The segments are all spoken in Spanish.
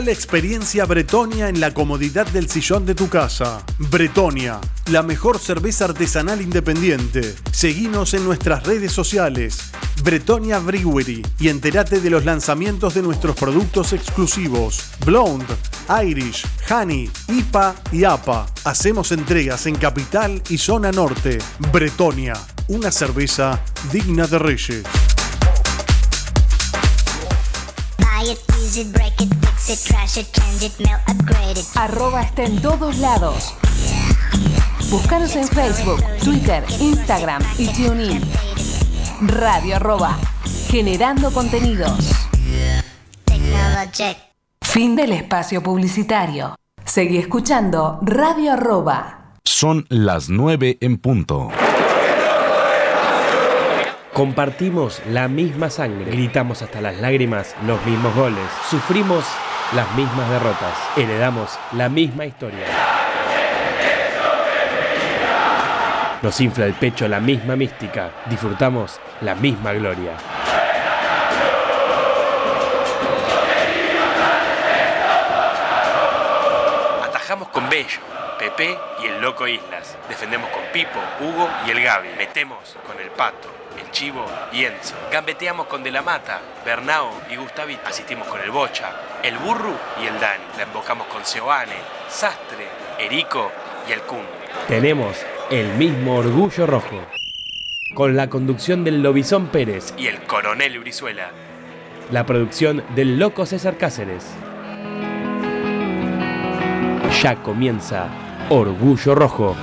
La experiencia Bretonia en la comodidad del sillón de tu casa. Bretonia, la mejor cerveza artesanal independiente. Seguinos en nuestras redes sociales. Bretonia Brewery y entérate de los lanzamientos de nuestros productos exclusivos. Blonde, Irish, Honey, IPA y APA. Hacemos entregas en Capital y Zona Norte. Bretonia, una cerveza digna de reyes. Arroba está en todos lados. Búscanos en Facebook, Twitter, Instagram y TuneIn. Radio arroba. Generando contenidos. Fin del espacio publicitario. Seguí escuchando Radio arroba. Son las 9 en punto. Compartimos la misma sangre, gritamos hasta las lágrimas los mismos goles, sufrimos las mismas derrotas, heredamos la misma historia. Nos infla el pecho la misma mística, disfrutamos la misma gloria. Atajamos con Bello, Pepe y el Loco Islas. Defendemos con Pipo, Hugo y el Gaby. Metemos con el Pato, el Chivo y Enzo. Gambeteamos con De la Mata, Bernao y Gustavito. Asistimos con el Bocha, el Burru y el Dani. La invocamos con Seoane, Sastre, Erico y el Kun. Tenemos el mismo orgullo rojo. Con la conducción del Lobizón Pérez y el Coronel Brizuela. La producción del Loco César Cáceres. Ya comienza Orgullo Rojo.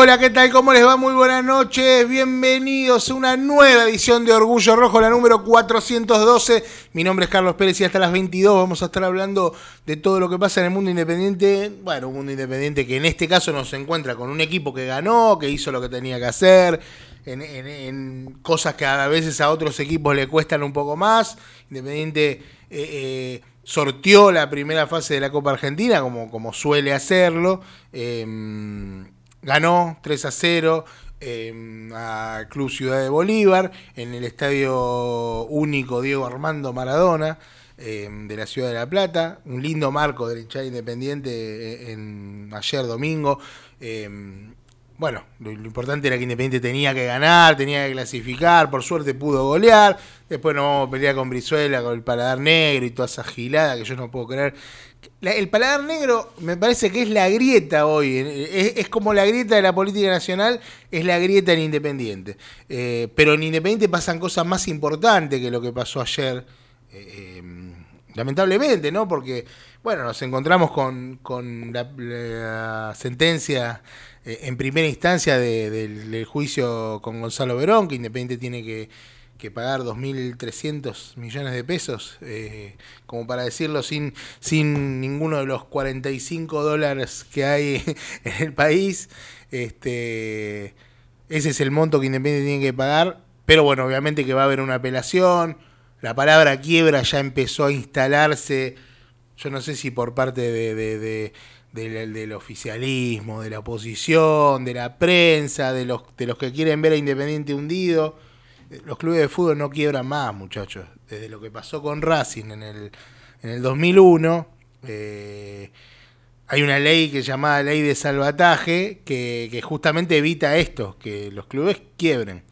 Hola, ¿qué tal? ¿Cómo les va? Muy buenas noches. Bienvenidos a una nueva edición de Orgullo Rojo, la número 412. Mi nombre es Carlos Pérez y hasta las 22 vamos a estar hablando de todo lo que pasa en el mundo independiente. Bueno, un mundo independiente que en este caso nos encuentra con un equipo que ganó, que hizo lo que tenía que hacer, en, cosas que a veces a otros equipos le cuestan un poco más. Independiente eh, eh, sorteó la primera fase de la Copa Argentina, como, como suele hacerlo. Eh, ganó 3 a 0 eh, a Club Ciudad de Bolívar en el estadio único Diego Armando Maradona eh, de la Ciudad de La Plata. Un lindo marco del hinchada independiente eh, en, ayer domingo. Eh, bueno, lo, importante era que Independiente tenía que ganar, tenía que clasificar, por suerte pudo golear, después no vamos a pelear con Brizuela, con el paladar negro y toda esa gilada que yo no puedo creer. El paladar negro me parece que es la grieta hoy, es, es como la grieta de la política nacional, es la grieta en Independiente. Eh, pero en Independiente pasan cosas más importantes que lo que pasó ayer. eh, eh, lamentablemente, ¿no? Porque, bueno, nos encontramos con, con la, sentencia eh, en primera instancia de- del juicio con Gonzalo Verón, que Independiente tiene que, que pagar 2.300 millones de pesos, eh, como para decirlo sin, sin ninguno de los 45 dólares que hay en el país. Este, ese es el monto que Independiente tiene que pagar, pero bueno, obviamente que va a haber una apelación. La palabra quiebra ya empezó a instalarse, yo no sé si por parte de, de- de- del, del oficialismo, de la oposición, de la prensa, de los, de los que quieren ver a Independiente hundido. Los clubes de fútbol no quiebran más, muchachos. Desde lo que pasó con Racing en el, en el 2001, eh, hay una ley que se llama Ley de Salvataje que, que justamente evita esto, que los clubes quiebren.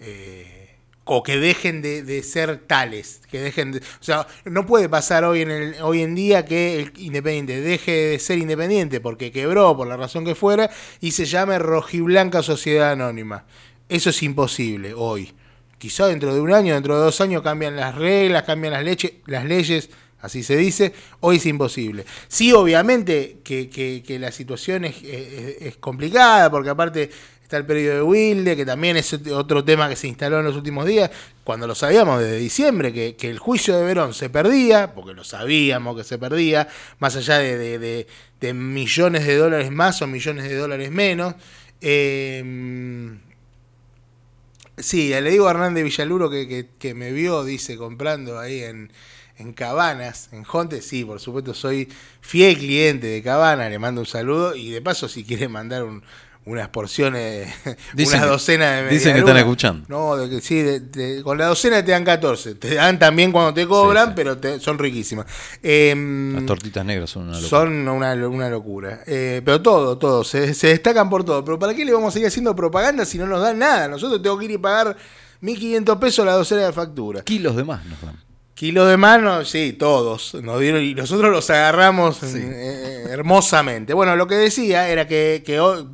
Eh, o que dejen de, de ser tales, que dejen de, o sea, no puede pasar hoy en el, hoy en día que el Independiente deje de ser independiente porque quebró por la razón que fuera y se llame Rojiblanca Sociedad Anónima. Eso es imposible hoy. Quizá dentro de un año, dentro de dos años cambian las reglas, cambian las, leche- las leyes, así se dice. Hoy es imposible. Sí, obviamente que, la situación es, es- complicada, porque aparte está el periodo de Wilde, que también es otro tema que se instaló en los últimos días, cuando lo sabíamos desde diciembre, que, el juicio de Verón se perdía, porque lo sabíamos que se perdía, más allá de millones de dólares más o millones de dólares menos. Eh, Sí, le digo a Hernández Villaluro que, que- que me vio, dice, comprando ahí en, en Cabanas, en Jonte. Sí, por supuesto, soy fiel cliente de Cabana, le mando un saludo. Y de paso, si quiere mandar un- unas porciones, Dicen unas docenas de dicen que están escuchando. No, de que, sí, de- de- con la docena te dan 14. Te dan también cuando te cobran, Sí, sí. pero te- son riquísimas. Em, Las tortitas negras son una locura. son una, una locura. Eh, pero todo, todo. Se, se destacan por todo. Pero ¿para qué le vamos a seguir haciendo propaganda si no nos dan nada? Nosotros tengo que ir y pagar 1.500 pesos la docena de factura. Kilos de más nos dan. Kilos de mano, sí, todos. Nos dieron, y nosotros los agarramos Sí. eh, hermosamente. Bueno, lo que decía era que,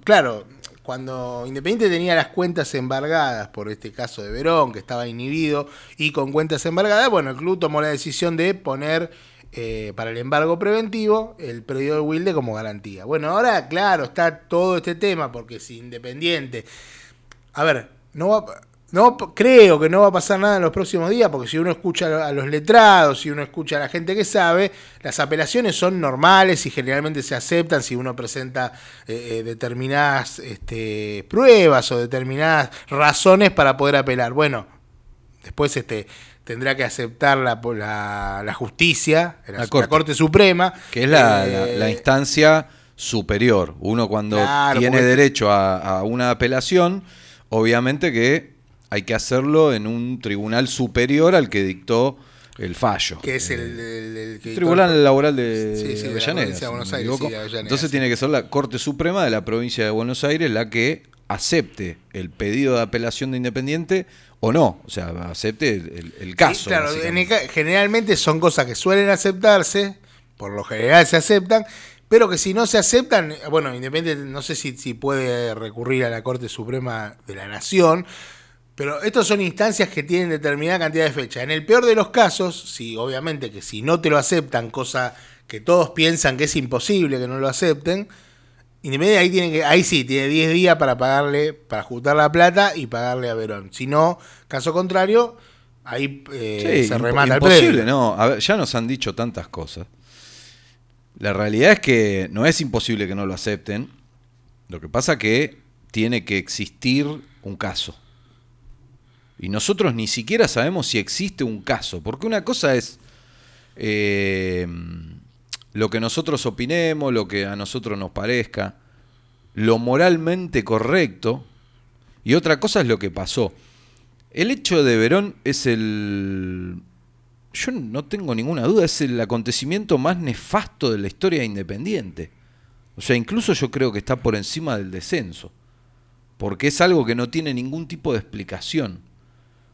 claro, cuando Independiente tenía las cuentas embargadas por este caso de Verón, que estaba inhibido y con cuentas embargadas, bueno, el club tomó la decisión de poner eh, para el embargo preventivo el periodo de Wilde como garantía. Bueno, ahora, claro, está todo este tema, porque si Independiente a ver, no va, no creo que no va a pasar nada en los próximos días, porque si uno escucha a los letrados, si uno escucha a la gente que sabe, las apelaciones son normales y generalmente se aceptan si uno presenta eh, eh, determinadas este, pruebas o determinadas razones para poder apelar. Bueno, después este tendrá que aceptar la, la, la justicia, la, La Corte. Corte. Suprema. Que es la, Eh, la- instancia superior. Uno cuando Claro, tiene derecho a, a una apelación, obviamente que hay que hacerlo en un tribunal superior al que dictó el fallo. que es el, Eh, el- el que- Tribunal Laboral de Sí, sí, de la Buenos Aires, sí, de Avellaneda, Entonces tiene que ser la Corte Suprema de la provincia de Buenos Aires la que acepte el pedido de apelación de Independiente o no. O sea, acepte el, el caso. Claro, el generalmente son cosas que suelen aceptarse, por lo general se aceptan, pero que si no se aceptan, bueno, Independiente no sé si, si puede recurrir a la Corte Suprema de la Nación, pero estas son instancias que tienen determinada cantidad de fecha. En el peor de los casos, si obviamente que si no te lo aceptan, cosa que todos piensan que es imposible que no lo acepten, Independiente ahí tiene que, ahí sí, tiene 10 días para pagarle, para juntar la plata y pagarle a Verón. Si no, caso contrario, ahí eh, Sí, se remata el imposible, predio. no. A ver, ya nos han dicho tantas cosas. La realidad es que no es imposible que no lo acepten. Lo que pasa que tiene que existir un caso. Y nosotros ni siquiera sabemos si existe un caso. Porque una cosa es eh, lo que nosotros opinemos, lo que a nosotros nos parezca, lo moralmente correcto. Y otra cosa es lo que pasó. El hecho de Verón es el. Yo no tengo ninguna duda, es el acontecimiento más nefasto de la historia de Independiente. O sea, incluso yo creo que está por encima del descenso. Porque es algo que no tiene ningún tipo de explicación.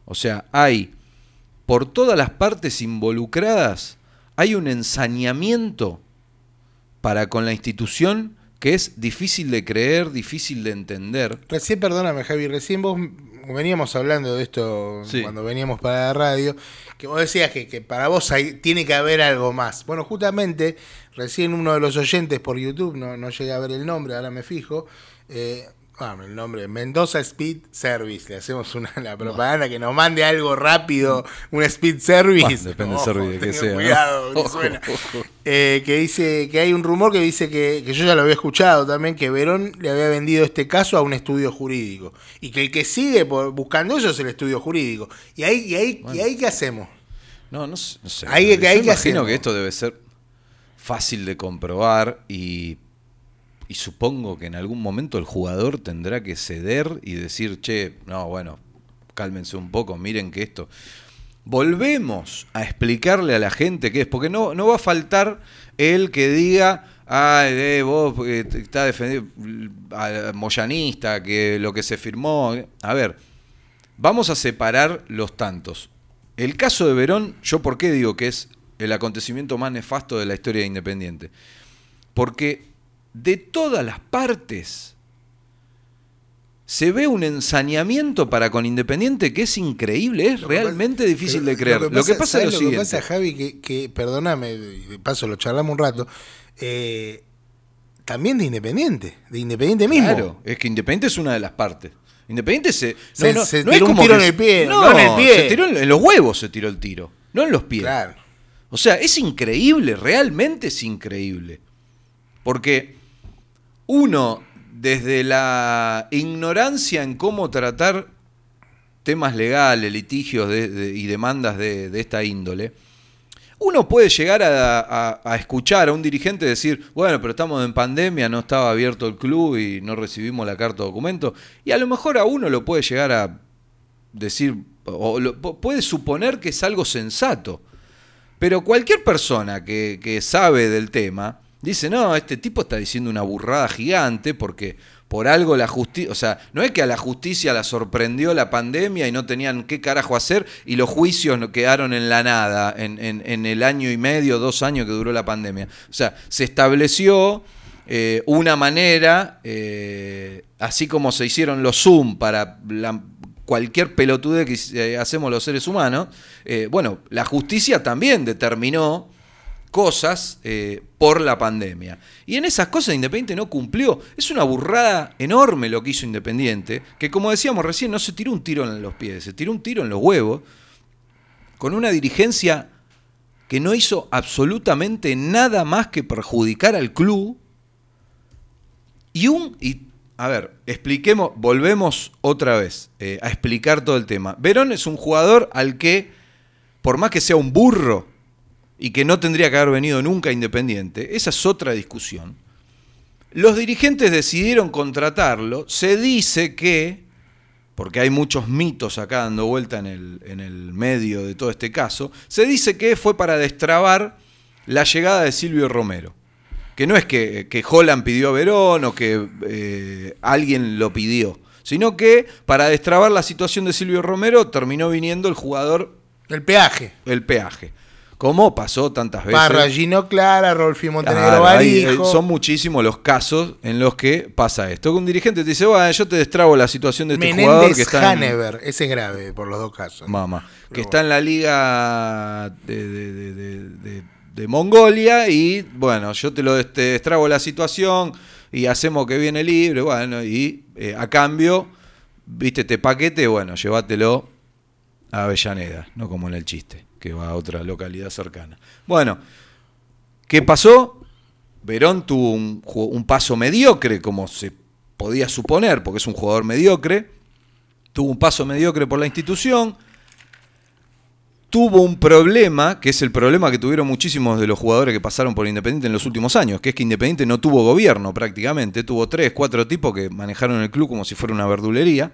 O sea, hay, por todas las partes involucradas, hay un ensañamiento para con la institución que es difícil de creer, difícil de entender. Recién, perdóname, Javi, recién vos veníamos hablando de esto Sí. cuando veníamos para la radio, que vos decías que, que para vos hay- tiene que haber algo más. Bueno, justamente, recién uno de los oyentes por YouTube, no, no llegué a ver el nombre, ahora me fijo, eh, ah, el nombre, Mendoza Speed Service, le hacemos una la propaganda que nos mande algo rápido, un Speed Service. Bah, depende del service que sea, ¿no? Cuidado, que suena. Eh, que dice que hay un rumor que dice que, que yo ya lo había escuchado también, que Verón le había vendido este caso a un estudio jurídico. Y que el que sigue por- buscando eso es el estudio jurídico. ¿Y ahí, y ahí, ¿y ahí qué hacemos? No, no, sé- no sé. Ahí- imagino hacemos. que esto debe ser fácil de comprobar y, y supongo que en algún momento el jugador tendrá que ceder y decir, che, no, bueno, cálmense un poco, miren que esto... Volvemos a explicarle a la gente qué es, porque no, no va a faltar el que diga, ay, eh, vos eh, está defendiendo al moyanista, que lo que se firmó. A ver, Vamos a separar los tantos. El caso de Verón, yo por qué digo que es el acontecimiento más nefasto de la historia de Independiente. Porque de todas las partes se ve un ensañamiento para con Independiente que es increíble, es Lo que realmente pasa- difícil de creer. Lo que pasa, ¿sabes es lo, que siguiente. pasa, Javi, que, que perdóname, de paso lo charlamos un rato, eh, también de Independiente, de Independiente mismo. Claro, es que Independiente es una de las partes. Independiente se. Se- se tiró un como tiro que en el pie, No, no en el pie. Se tiró en, en los huevos, se tiró el tiro. No en los pies. Claro. O sea, es increíble, realmente es increíble. Porque uno, desde la ignorancia en cómo tratar temas legales, litigios y demandas de, esta índole, uno puede llegar a, escuchar a un dirigente decir, bueno, pero estamos en pandemia, no estaba abierto el club y no recibimos la carta de documento. Y a lo mejor a uno lo puede llegar a decir, o lo- pu- puede suponer que es algo sensato. Pero cualquier persona que, que sabe del tema dice, no, este tipo está diciendo una burrada gigante porque por algo la justicia, o sea, no es que a la justicia la sorprendió la pandemia y no tenían qué carajo hacer y los juicios quedaron en la nada en, en- el año y medio, dos años que duró la pandemia. O sea, se estableció eh, una manera, eh, así como se hicieron los Zoom para cualquier pelotude que eh, hacemos los seres humanos, bueno, la justicia también determinó cosas eh, por la pandemia. Y en esas cosas Independiente no cumplió. Es una burrada enorme lo que hizo Independiente, que como decíamos recién, no se tiró un tiro en los pies, se tiró un tiro en los huevos, con una dirigencia que no hizo absolutamente nada más que perjudicar al club. Y un. A ver, expliquemos, volvemos otra vez eh, a explicar todo el tema. Verón es un jugador al que, por más que sea un burro y que no tendría que haber venido nunca Independiente, esa es otra discusión. Los dirigentes decidieron contratarlo. Se dice que, porque hay muchos mitos acá dando vuelta en el, en el medio de todo este caso, se dice que fue para destrabar la llegada de Silvio Romero. Que no es que, que Holland pidió a Verón o que eh, alguien lo pidió, sino que para destrabar la situación de Silvio Romero terminó viniendo el jugador El peaje. el peaje. Como pasó tantas veces. Parra, Gino Clara, Rolfi Montenegro Claro, ahí, eh, son muchísimos los casos en los que pasa esto. Que un dirigente te dice, bueno, yo te destrabo la situación de este jugador que Menéndez está en, Hanever. Ese es grave por los dos casos. Mamá, que está en la liga de, de- de- de- de- de Mongolia y bueno, yo te lo te destrabo la situación y hacemos que viene libre, bueno, y eh, a cambio, viste este paquete, bueno, llévatelo a Avellaneda, no como en el chiste, que va a otra localidad cercana. Bueno, ¿qué pasó? Verón tuvo un, paso mediocre, como se podía suponer, porque es un jugador mediocre. Tuvo un paso mediocre por la institución. Tuvo un problema, que es el problema que tuvieron muchísimos de los jugadores que pasaron por Independiente en los últimos años, que es que Independiente no tuvo gobierno prácticamente. Tuvo tres, cuatro tipos que manejaron el club como si fuera una verdulería.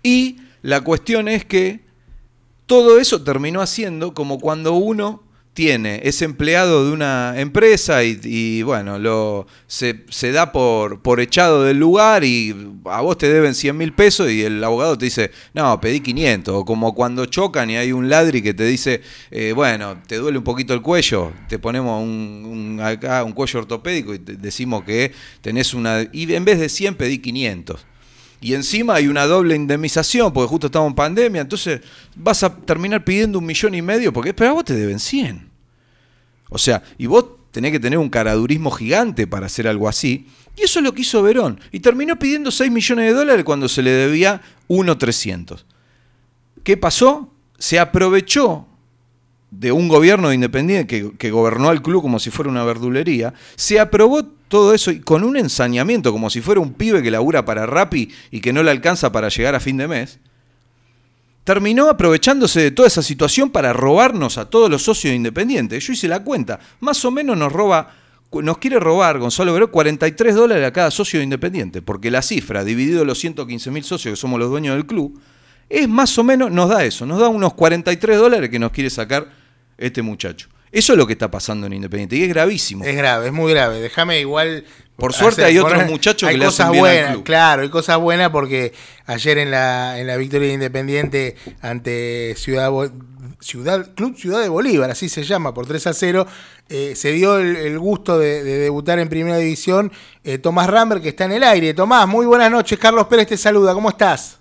Y la cuestión es que todo eso terminó haciendo como cuando uno tiene, es empleado de una empresa y, y, bueno, lo, se, da por, por echado del lugar y a vos te deben 100 mil pesos y el abogado te dice, no, pedí 500. O como cuando chocan y hay un ladri que te dice, eh, bueno, te duele un poquito el cuello, te ponemos un, un- acá un cuello ortopédico y te decimos que tenés una... Y en vez de 100 pedí 500. Y encima hay una doble indemnización, porque justo estamos en pandemia, entonces vas a terminar pidiendo un millón y medio, porque pero a vos te deben 100. O sea, y vos tenés que tener un caradurismo gigante para hacer algo así. Y eso es lo que hizo Verón. Y terminó pidiendo 6 millones de dólares cuando se le debía 1.300. ¿Qué pasó? Se aprovechó de un gobierno independiente que, que gobernó al club como si fuera una verdulería, se aprobó todo eso y con un ensañamiento, como si fuera un pibe que labura para Rappi y que no le alcanza para llegar a fin de mes, terminó aprovechándose de toda esa situación para robarnos a todos los socios independientes. Yo hice la cuenta, más o menos nos roba, nos quiere robar Gonzalo Verón 43 dólares a cada socio independiente, porque la cifra, dividido los 115 mil socios que somos los dueños del club, es más o menos, nos da eso, nos da unos 43 dólares que nos quiere sacar este muchacho. Eso es lo que está pasando en Independiente y es gravísimo. Es grave, es muy grave. Déjame igual. Por suerte hay otros muchachos que le hacen bien al buenas, club. Claro, hay cosas buenas porque ayer en la, en la victoria de Independiente ante Ciudad, Ciudad Club Ciudad de Bolívar, así se llama, por 3 a 0, eh, se dio el, el gusto de, de debutar en Primera División eh, Tomás Ramber, que está en el aire. Tomás, muy buenas noches. Carlos Pérez te saluda. ¿Cómo estás?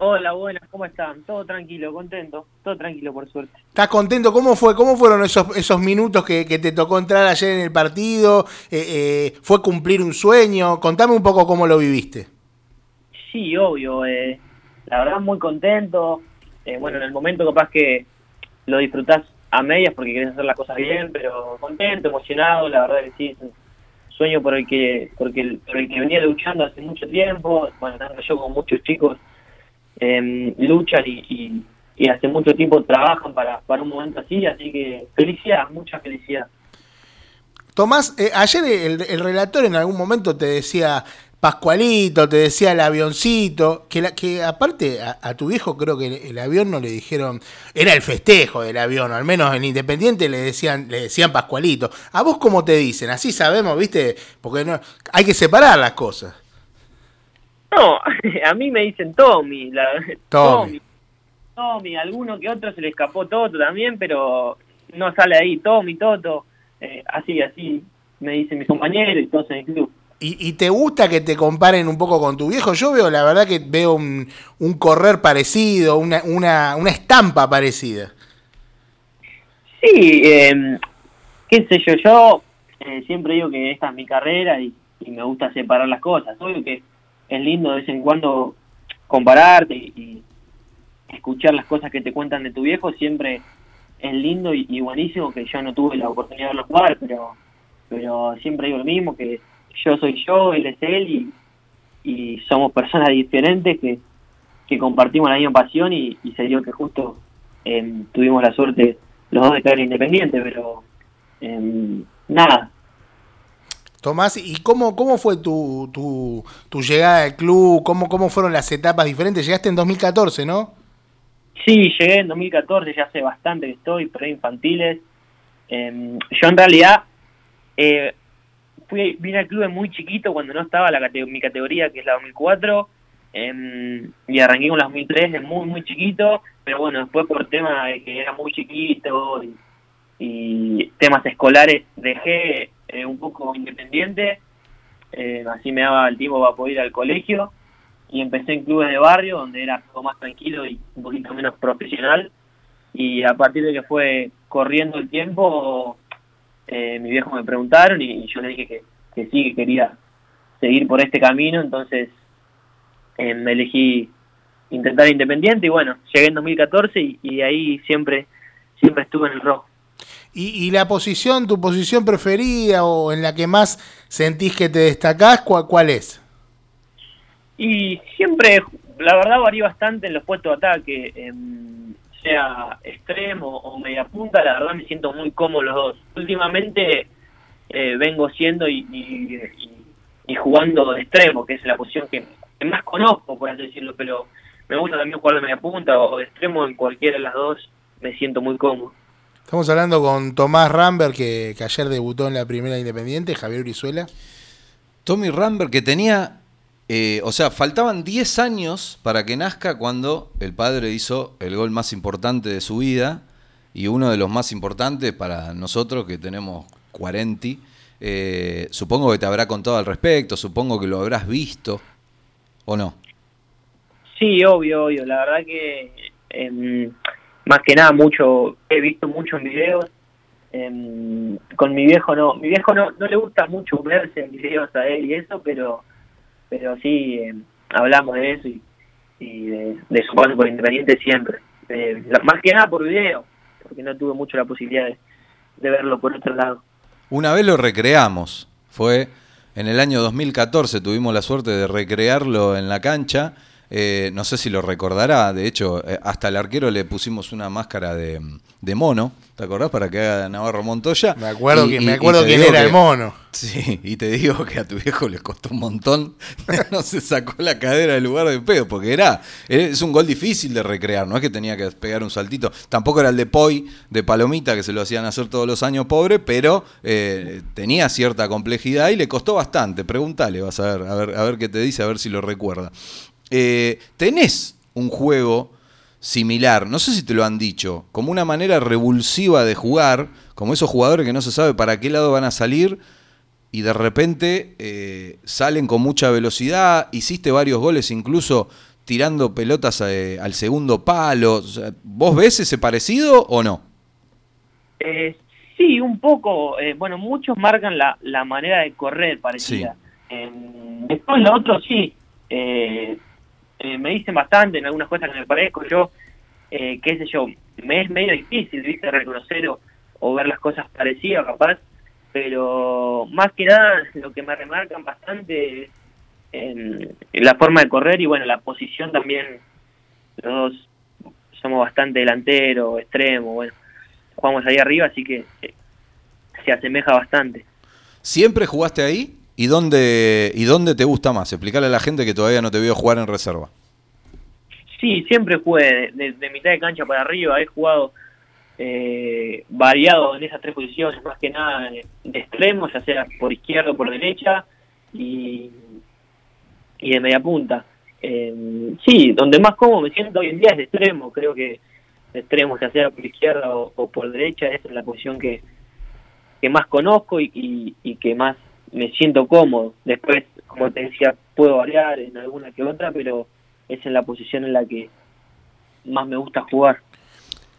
Hola, buenas, ¿cómo están? Todo tranquilo, contento, todo tranquilo por suerte. ¿Estás contento? ¿Cómo fue? ¿Cómo fueron esos, esos minutos que, que te tocó entrar ayer en el partido? Eh, eh, ¿Fue cumplir un sueño? Contame un poco cómo lo viviste. Sí, obvio, eh, la verdad muy contento. Eh, bueno, en el momento capaz que lo disfrutás a medias porque querés hacer las cosas bien, pero contento, emocionado, la verdad que sí, es un sueño por el que, porque por el que venía luchando hace mucho tiempo. Bueno, tanto yo como muchos chicos eh, luchan y, hace mucho tiempo trabajan para, para un momento así, así que felicidad, mucha felicidad. Tomás, eh, ayer el, el relator en algún momento te decía Pascualito, te decía el avioncito, que, la, que aparte a, a tu viejo creo que el, el avión no le dijeron, era el festejo del avión, o al menos en Independiente le decían, le decían Pascualito. ¿A vos cómo te dicen? Así sabemos, viste, porque no, hay que separar las cosas. No, a mí me dicen Tommy. La, Tommy. Tommy. Tommy, alguno que otro se le escapó Toto también, pero no sale ahí. Tommy, Toto. eh, así, así me dicen mis compañeros y todos en el club. ¿Y, y te gusta que te comparen un poco con tu viejo? Yo veo, la verdad que veo un, un correr parecido, una, una, una estampa parecida. Sí, eh, qué sé yo, yo eh, siempre digo que esta es mi carrera y, y me gusta separar las cosas. Obvio que es lindo de vez en cuando compararte y, escuchar las cosas que te cuentan de tu viejo, siempre es lindo y, buenísimo que yo no tuve la oportunidad de verlo jugar, pero, pero siempre digo lo mismo, que yo soy yo, él es él y, y somos personas diferentes que, que compartimos la misma pasión y, y se dio que justo eh, tuvimos la suerte los dos de caer independiente, pero eh, nada, Tomás, ¿y cómo, cómo fue tu, tu, tu llegada al club? ¿Cómo, ¿Cómo fueron las etapas diferentes? Llegaste en 2014, ¿no? Sí, llegué en 2014, ya hace bastante que estoy, pre-infantiles. Eh, yo en realidad eh, fui, vine al club de muy chiquito cuando no estaba la cate- mi categoría, que es la 2004, eh, y arranqué con la 2003 de muy, muy chiquito, pero bueno, después por tema de que era muy chiquito y temas escolares dejé eh, un poco independiente, eh, así me daba el tiempo para poder ir al colegio y empecé en clubes de barrio donde era algo más tranquilo y un poquito menos profesional y a partir de que fue corriendo el tiempo eh, mis viejos me preguntaron y, yo le dije que, sí que quería seguir por este camino, entonces eh, me elegí intentar Independiente y bueno, llegué en 2014 y, ahí siempre, siempre estuve en el rojo. ¿Y, y la posición, tu posición preferida o en la que más sentís que te destacás, cuál, cuál es? Y siempre, la verdad, varía bastante en los puestos de ataque, em, sea extremo o media punta, la verdad me siento muy cómodo los dos. Últimamente eh, vengo siendo y, y- y- y jugando de extremo, que es la posición que, que más conozco, por así decirlo, pero me gusta también jugar de media punta o de extremo en cualquiera de las dos, me siento muy cómodo. Estamos hablando con Tomás Rambert, que, que ayer debutó en la primera Independiente, Javier Urizuela. Tommy Rambert que tenía, eh, o sea, faltaban 10 años para que nazca cuando el padre hizo el gol más importante de su vida y uno de los más importantes para nosotros que tenemos 40. Eh, supongo que te habrá contado al respecto, supongo que lo habrás visto o no. Sí, obvio, obvio. La verdad que em, más que nada mucho, he visto mucho en videos. Em, con mi viejo no, mi viejo no, no le gusta mucho verse en videos a él y eso, pero pero sí em, hablamos de eso y, y de, su paso por Independiente siempre. Eh, más que nada por video, porque no tuve mucho la posibilidad de, de verlo por otro lado. Una vez lo recreamos, fue en el año 2014, tuvimos la suerte de recrearlo en la cancha. Eh, no sé si lo recordará, de hecho, eh, hasta al arquero le pusimos una máscara de, de mono, ¿te acordás? Para que haga Navarro Montoya. Me acuerdo, Y- que, y- me acuerdo quién era que- el mono. Sí, y te digo que a tu viejo le costó un montón. no se sacó la cadera del lugar de pedo, porque era, es un gol difícil de recrear, no es que tenía que pegar un saltito. Tampoco era el de Poi, de Palomita, que se lo hacían hacer todos los años pobre, pero eh, tenía cierta complejidad y le costó bastante. Pregúntale, vas a ver, a ver, a ver qué te dice, a ver si lo recuerda. Eh, tenés un juego similar, no sé si te lo han dicho, como una manera revulsiva de jugar, como esos jugadores que no se sabe para qué lado van a salir y de repente eh, salen con mucha velocidad, hiciste varios goles incluso tirando pelotas eh, al segundo palo. O sea, ¿Vos ves ese parecido o no? Eh, sí, un poco. eh, bueno, muchos marcan la, la manera de correr parecida. Después lo otro sí. Eh, me dicen bastante en algunas cosas que me parezco. Yo, eh, qué sé yo, me es medio difícil, viste, reconocer o, o ver las cosas parecidas, capaz. Pero más que nada, lo que me remarcan bastante es en la forma de correr y bueno, la posición también. Los dos somos bastante delantero, extremo, bueno jugamos ahí arriba, así que eh, se asemeja bastante. ¿Siempre jugaste ahí? ¿Y dónde, ¿Y dónde te gusta más? Explicarle a la gente que todavía no te vio jugar en reserva. Sí, siempre jugué de, mitad de cancha para arriba, he jugado eh, variado en esas tres posiciones, más que nada de, de extremo, ya sea por izquierda o por derecha, y, y de media punta. Eh, sí, donde más cómodo me siento hoy en día es de extremo, creo que de extremo, ya sea por izquierda o, o por derecha, esa es la posición que, que más conozco y, y, y que más me siento cómodo. Después, como te decía, puedo variar en alguna que otra, pero esa es la posición en la que más me gusta jugar.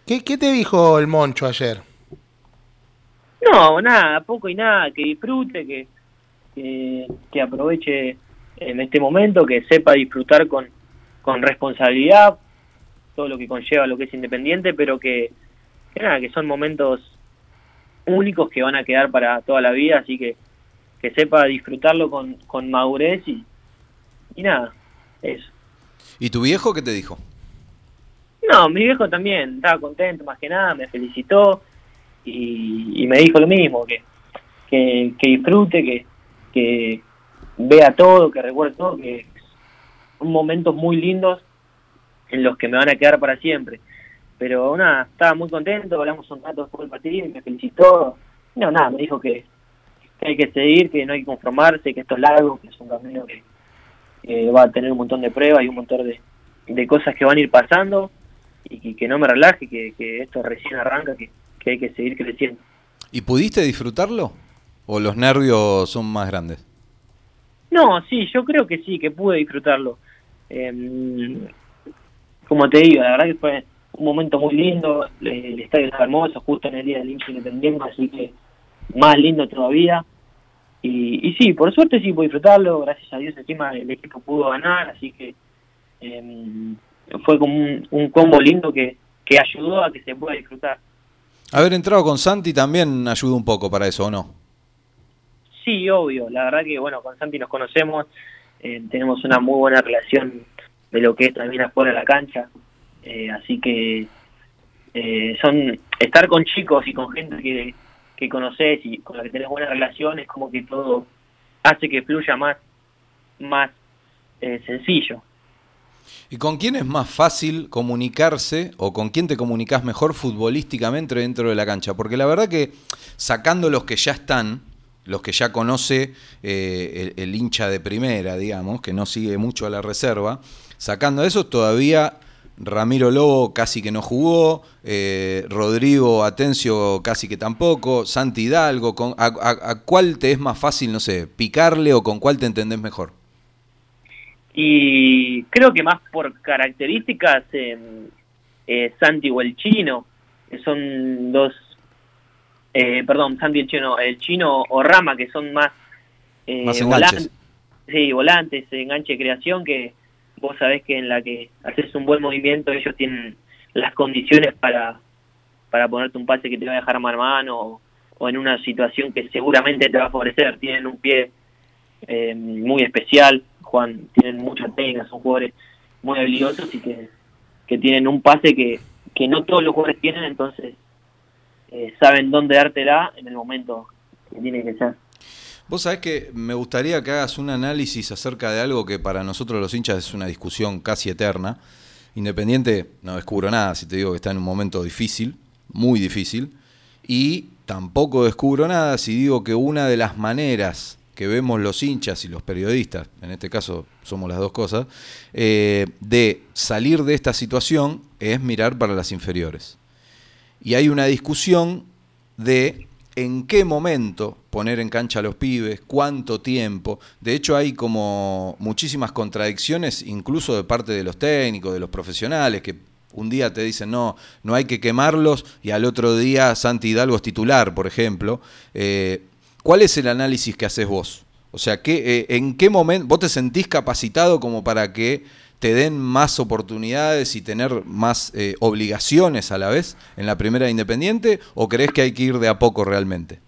¿Qué, qué te dijo el Moncho ayer? No, nada, poco y nada, que disfrute, que, que, que aproveche en este momento, que sepa disfrutar con, con responsabilidad todo lo que conlleva lo que es independiente, pero que, que nada, que son momentos únicos que van a quedar para toda la vida, así que que sepa disfrutarlo con, con madurez y, y nada, eso. ¿Y tu viejo qué te dijo? No, mi viejo también estaba contento, más que nada, me felicitó y, y me dijo lo mismo, que, que, que disfrute, que, que vea todo, que recuerde todo, que son momentos muy lindos en los que me van a quedar para siempre. Pero nada, estaba muy contento, hablamos un rato después del partido y me felicitó. No, nada, me dijo que, que hay que seguir, que no hay que conformarse, que esto es largo, que es un camino que, que va a tener un montón de pruebas y un montón de, de cosas que van a ir pasando y que, que no me relaje, que, que esto recién arranca, que, que hay que seguir creciendo. ¿Y pudiste disfrutarlo? ¿O los nervios son más grandes? No, sí, yo creo que sí, que pude disfrutarlo. Em, como te digo, la verdad que fue un momento muy lindo, eh, el estadio está hermoso, justo en el día del hincha independiente, así que más lindo todavía. Y, y sí, por suerte sí pude disfrutarlo, gracias a Dios encima el equipo pudo ganar, así que em, fue como un, un combo lindo que, que ayudó a que se pueda disfrutar. Haber entrado con Santi también ayuda un poco para eso, ¿o no? Sí, obvio, la verdad que bueno, con Santi nos conocemos, eh, tenemos una muy buena relación de lo que es también afuera de la cancha, eh, así que eh, son estar con chicos y con gente que, que conoces y con la que tenés buena relación es como que todo hace que fluya más más eh, sencillo. ¿Y con quién es más fácil comunicarse o con quién te comunicas mejor futbolísticamente dentro de la cancha? Porque la verdad que sacando los que ya están, los que ya conoce eh, el, hincha de primera, digamos, que no sigue mucho a la reserva, sacando eso todavía Ramiro Lobo casi que no jugó, eh, Rodrigo Atencio casi que tampoco, Santi Hidalgo, con, a, a- a cuál te es más fácil, no sé, picarle o con cuál te entendés mejor? Y creo que más por características, eh, eh, Santi o el chino, que son dos, eh, perdón, Santi el chino, el chino o Rama, que son más, eh, Más enganches. volantes, sí, volantes, enganche de creación, que vos sabés que en la que haces un buen movimiento, ellos tienen las condiciones para, para ponerte un pase que te va a dejar a mano o, o en una situación que seguramente te va a favorecer. Tienen un pie eh, muy especial, Juan, tienen mucha técnica, son jugadores muy habilidosos y que, que tienen un pase que, que no todos los jugadores tienen, entonces eh, saben dónde dártela en el momento que tiene que ser. Vos sabés que me gustaría que hagas un análisis acerca de algo que para nosotros los hinchas es una discusión casi eterna. Independiente, no descubro nada si te digo que está en un momento difícil, muy difícil, y tampoco descubro nada si digo que una de las maneras que vemos los hinchas y los periodistas, en este caso somos las dos cosas, eh, de salir de esta situación es mirar para las inferiores. Y hay una discusión de en qué momento poner en cancha a los pibes, cuánto tiempo. De hecho, hay como muchísimas contradicciones, incluso de parte de los técnicos, de los profesionales, que un día te dicen no, no hay que quemarlos, y al otro día Santi Hidalgo es titular, por ejemplo. Eh, ¿Cuál es el análisis que haces vos? O sea, ¿qué, eh, ¿en qué momento vos te sentís capacitado como para que te den más oportunidades y tener más eh, obligaciones a la vez en la primera de Independiente? ¿O crees que hay que ir de a poco realmente?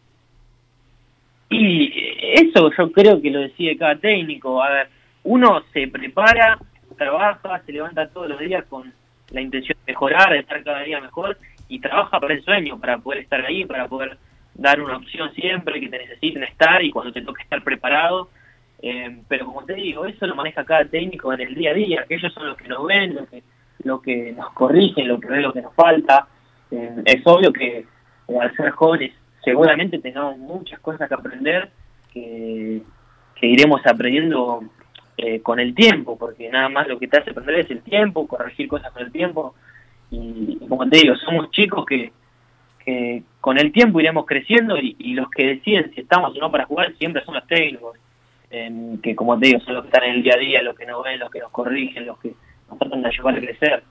Y eso yo creo que lo decide cada técnico. A ver, uno se prepara, trabaja, se levanta todos los días con la intención de mejorar, de estar cada día mejor y trabaja para el sueño, para poder estar ahí, para poder dar una opción siempre que te necesiten estar y cuando te toque estar preparado. Eh, pero como te digo, eso lo maneja cada técnico en el día a día, que ellos son los que nos ven, lo que, lo que nos corrigen, lo que ven lo que nos falta. Eh, es obvio que eh, al ser jóvenes seguramente tengamos muchas cosas que aprender que, que iremos aprendiendo eh, con el tiempo, porque nada más lo que te hace aprender es el tiempo, corregir cosas con el tiempo. Y, y como te digo, somos chicos que, que con el tiempo iremos creciendo y, y los que deciden si estamos o no para jugar siempre son los técnicos, em, que como te digo, son los que están en el día a día, los que nos ven, los que nos corrigen, los que nos tratan de ayudar a crecer.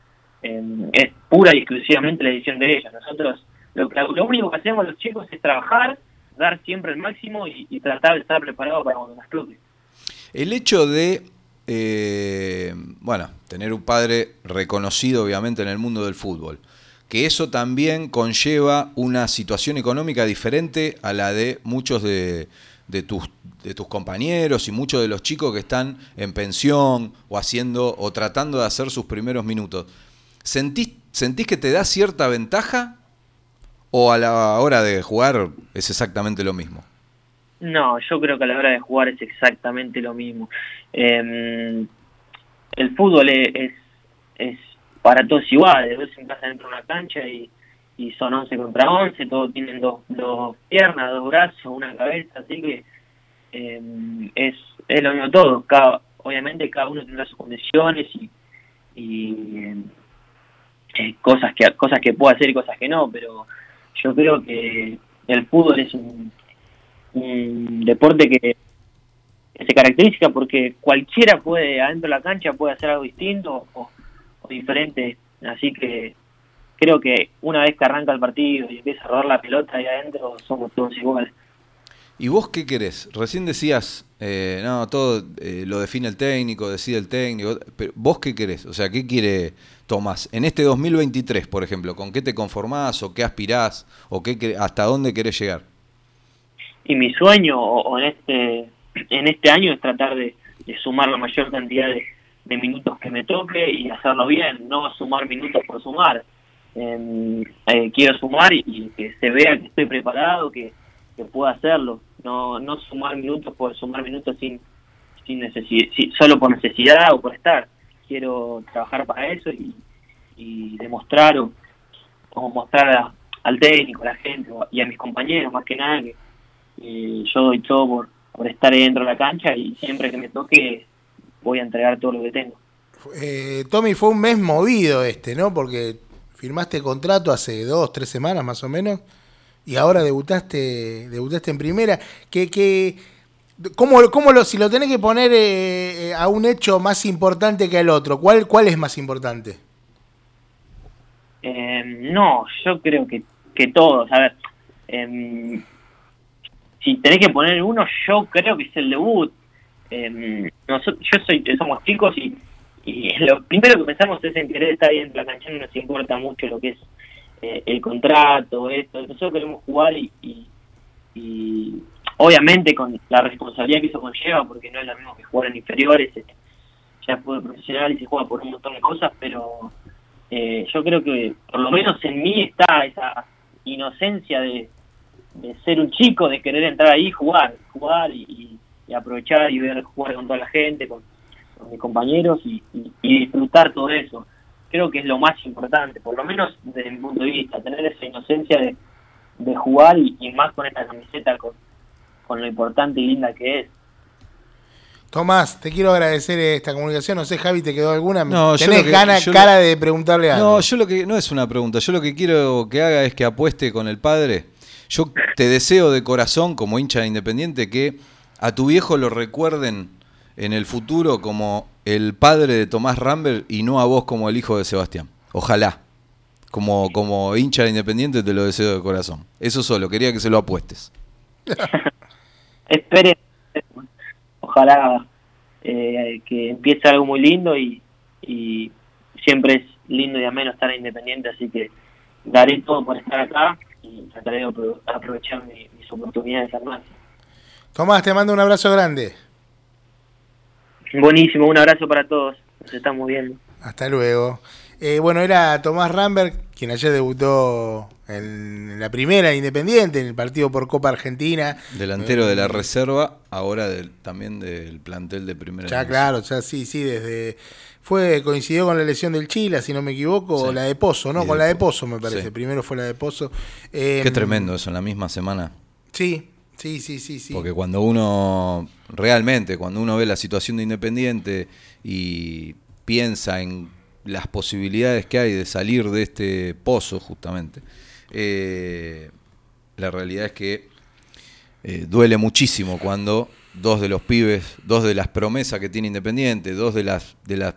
Em, es pura y exclusivamente la decisión de ellos. Nosotros lo, único que hacemos los chicos es trabajar, dar siempre el máximo y, tratar de estar preparado para cuando nos toque. El hecho de, eh, bueno, tener un padre reconocido obviamente en el mundo del fútbol, que eso también conlleva una situación económica diferente a la de muchos de, de tus, de tus compañeros y muchos de los chicos que están en pensión o haciendo o tratando de hacer sus primeros minutos. ¿Sentís, ¿Sentís que te da cierta ventaja o a la hora de jugar es exactamente lo mismo? No, yo creo que a la hora de jugar es exactamente lo mismo. Eh, el fútbol es, es, para todos iguales. Vos entras dentro de una cancha y, y son 11 contra 11, todos tienen dos, dos piernas, dos brazos, una cabeza, así que eh, es, es lo mismo todo. Cada, obviamente cada uno tendrá sus condiciones y, y eh, eh, cosas que cosas que puede hacer y cosas que no, pero yo creo que el fútbol es un, un deporte que, se caracteriza porque cualquiera puede adentro de la cancha puede hacer algo distinto o diferente, así que creo que una vez que arranca el partido y empieza a rodar la pelota ahí adentro somos todos iguales. ¿Y vos qué querés? Recién decías, eh, no, todo eh, lo define el técnico, decide el técnico, pero vos qué querés? O sea, ¿qué quiere Tomás? En este 2023, por ejemplo, ¿con qué te conformás o qué aspirás o qué, hasta dónde querés llegar? Y mi sueño o, o en este en este año es tratar de, de sumar la mayor cantidad de, de minutos que me toque y hacerlo bien, no sumar minutos por sumar. Em, eh, quiero sumar y, que se vea que estoy preparado, que, que pueda hacerlo. No, no sumar minutos por sumar minutos sin, sin necesi- si- solo por necesidad o por estar. Quiero trabajar para eso y, y demostrar o, o mostrar a- al técnico, a la gente y a mis compañeros más que nada que yo doy todo por, por estar dentro de la cancha y siempre que me toque voy a entregar todo lo que tengo. Eh, Tommy, fue un mes movido este, ¿no? Porque firmaste contrato hace dos, tres semanas más o menos, y ahora debutaste, debutaste en primera. ¿Qué, qué, cómo, cómo lo, si lo tenés que poner eh, eh, a un hecho más importante que al otro, ¿cuál, cuál es más importante? Eh, no, yo creo que, que todos, a ver, em, si tenés que poner uno, yo creo que es el debut. Em, nosotros, yo soy, somos chicos y, y lo primero que pensamos es en querer estar ahí en la cancha, no nos importa mucho lo que es eh, el contrato, esto, nosotros queremos jugar y, y, y obviamente con la responsabilidad que eso conlleva, porque no es lo mismo que jugar en inferiores, eh, ya es profesional y se juega por un montón de cosas, pero eh, yo creo que por lo menos en mí está esa inocencia de, de ser un chico, de querer entrar ahí jugar, jugar y- y aprovechar y ver jugar con toda la gente, con, con mis compañeros y, y- y disfrutar todo eso. Creo que es lo más importante, por lo menos desde mi punto de vista, tener esa inocencia de, de jugar y, y más con esta camiseta, con, con lo importante y linda que es. Tomás, te quiero agradecer esta comunicación. No sé, Javi, ¿te quedó alguna? No, yo ¿Tenés que- ganas, yo cara lo- de preguntarle algo? No, yo lo que no es una pregunta, yo lo que quiero que haga es que apueste con el padre. Yo te deseo de corazón, como hincha de Independiente, que a tu viejo lo recuerden en el futuro como el padre de Tomás Rambert y no a vos como el hijo de Sebastián. Ojalá. Como, como hincha de Independiente te lo deseo de corazón. Eso solo, quería que se lo apuestes. esperen, ojalá eh, que empiece algo muy lindo y, y siempre es lindo y ameno estar en Independiente, así que daré todo por estar acá y trataré de apro- aprovechar mi- mis oportunidades al máximo. Tomás, te mando un abrazo grande. Buenísimo, un abrazo para todos, nos estamos viendo. Hasta luego. Eh, bueno, era Tomás Rambert, quien ayer debutó en la primera de Independiente, en el partido por Copa Argentina. Delantero de la reserva, ahora del- también del plantel de primera Ya, división. claro, ya sí, sí, desde. Fue, coincidió con la lesión del Chila, si no me equivoco, Sí. o la de Pozo, ¿no? Y Con de la de Po- Pozo, me parece. sí. Primero fue la de Pozo. Eh, Qué tremendo eso, en la misma semana. Sí, sí, sí, sí, sí. Porque cuando uno, realmente, cuando uno ve la situación de Independiente y piensa en las posibilidades que hay de salir de este pozo, justamente, eh, la realidad es que eh, duele muchísimo cuando dos de los pibes, dos de las promesas que tiene Independiente, dos de las, de las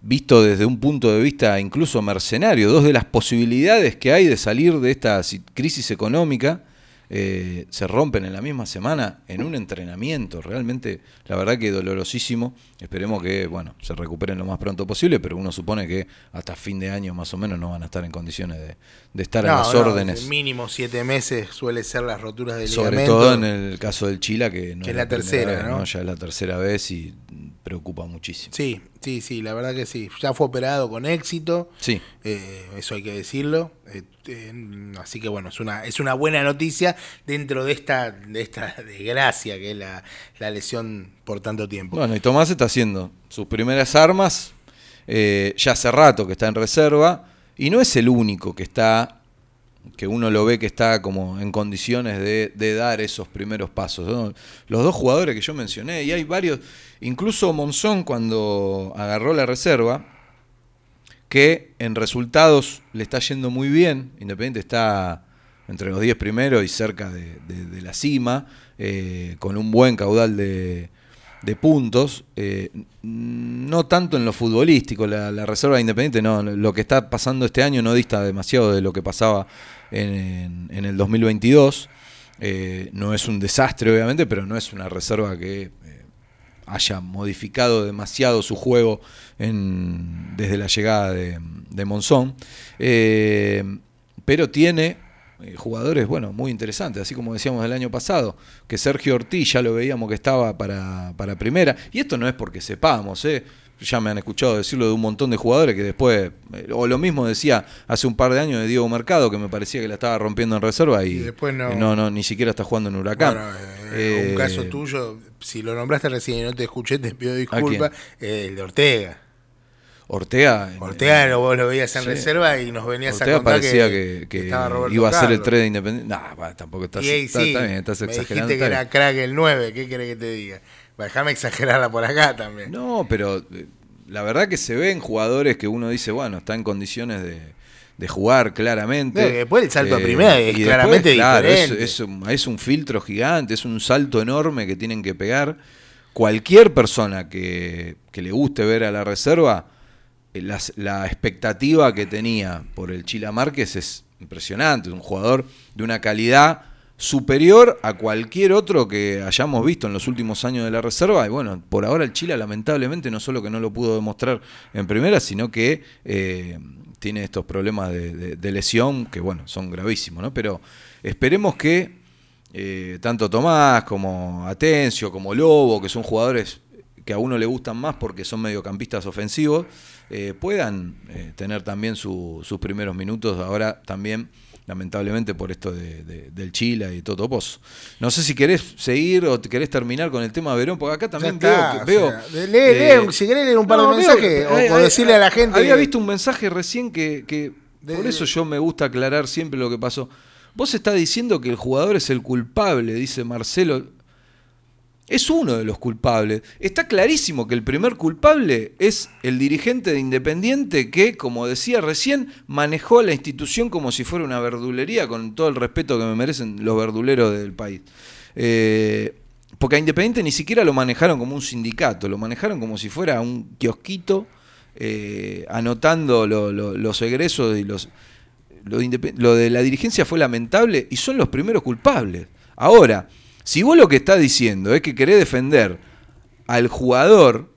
visto desde un punto de vista incluso mercenario, dos de las posibilidades que hay de salir de esta si- crisis económica, eh, se rompen en la misma semana en un entrenamiento. Realmente, la verdad que dolorosísimo. Esperemos que, bueno, se recuperen lo más pronto posible, pero uno supone que hasta fin de año más o menos no van a estar en condiciones de, de estar en No, las no, órdenes. Mínimo siete meses suele ser las roturas del Sobre ligamento. todo en el caso del Chila, que no Que es la tercera, vez, ¿no? Ya es la tercera vez y preocupa muchísimo. Sí, sí, sí, la verdad que sí. Ya fue operado con éxito. Sí. Eh, eso hay que decirlo. Eh, eh, así que bueno, es una, es una buena noticia dentro de esta, de esta desgracia que es la, la lesión por tanto tiempo. Bueno, y Tomás está haciendo sus primeras armas, eh, ya hace rato que está en reserva, y no es el único que está, que uno lo ve que está como en condiciones de, de dar esos primeros pasos. Los dos jugadores que yo mencioné, y hay varios, incluso Monzón cuando agarró la reserva, que en resultados le está yendo muy bien, Independiente está entre los 10 primeros y cerca de, de- de la cima, eh, con un buen caudal de, de puntos, eh, no tanto en lo futbolístico, la, reserva de Independiente, no, lo que está pasando este año no dista demasiado de lo que pasaba en, en- el 2022. Eh, no es un desastre, obviamente, pero no es una reserva que eh, haya modificado demasiado su juego desde la llegada de, de Monzón. Pero tiene eh, jugadores, bueno, muy interesantes, así como decíamos el año pasado, que Sergio Ortiz ya lo veíamos que estaba para, para primera, y esto no es porque sepamos, ¿eh? ya me han escuchado decirlo de un montón de jugadores que después, eh, o lo mismo decía hace un par de años de Diego Mercado, que me parecía que la estaba rompiendo en reserva y, Y después no. no, no, ni siquiera está jugando en Huracán. Bueno, eh, un Eh, caso tuyo, si lo nombraste recién y no te escuché, te pido disculpas. el de Ortega. Ortega. Ortega lo, vos lo veías en Sí. reserva y nos venías a Ortega contar parecía que, que, que iba a ser el Carlos. 3 de Independiente. Nah, va, tampoco estás, ahí está, sí, está bien, estás me exagerando. dijiste que era crack el 9, ¿qué querés que te diga? Déjame exagerarla por acá también. No, pero eh, la verdad que se ven jugadores que uno dice, bueno, está en condiciones de, de jugar claramente. Eh, No, después el salto a primera es y claramente claro, es- diferente. Es, un, es un filtro gigante, es un salto enorme que tienen que pegar. Cualquier persona que, que le guste ver a la reserva, eh, las- la expectativa que tenía por el Chila Márquez es impresionante. Es un jugador de una calidad superior a cualquier otro que hayamos visto en los últimos años de la reserva. Y bueno, por ahora el Chila lamentablemente no solo que no lo pudo demostrar en primera, sino que eh, tiene estos problemas de lesión que bueno, son gravísimos, ¿no? Pero esperemos que eh, tanto Tomás como Atencio, como Lobo, que son jugadores que a uno le gustan más porque son mediocampistas ofensivos, eh, puedan eh, tener también su- sus primeros minutos ahora también lamentablemente por esto de, de- del Chila y Toto Pozo. No sé si querés seguir o querés terminar con el tema Verón, porque acá también está, veo... que- o veo sea, lee- eh, lee, si querés leer un par de mensajes o- decirle a la gente- Había visto un mensaje recién que, que De- por eso yo me gusta aclarar siempre lo que pasó. Vos estás diciendo que el jugador es el culpable, dice Marcelo. Es uno de los culpables. Está clarísimo que el primer culpable es el dirigente de Independiente que, como decía recién, manejó la institución como si fuera una verdulería, con todo el respeto que me merecen los verduleros del país. Eh, porque a Independiente ni siquiera lo manejaron como un sindicato, lo manejaron como si fuera un kiosquito, eh, anotando lo- lo- los egresos y los, lo de la dirigencia fue lamentable y son los primeros culpables. Ahora, si vos lo que estás diciendo es que querés defender al jugador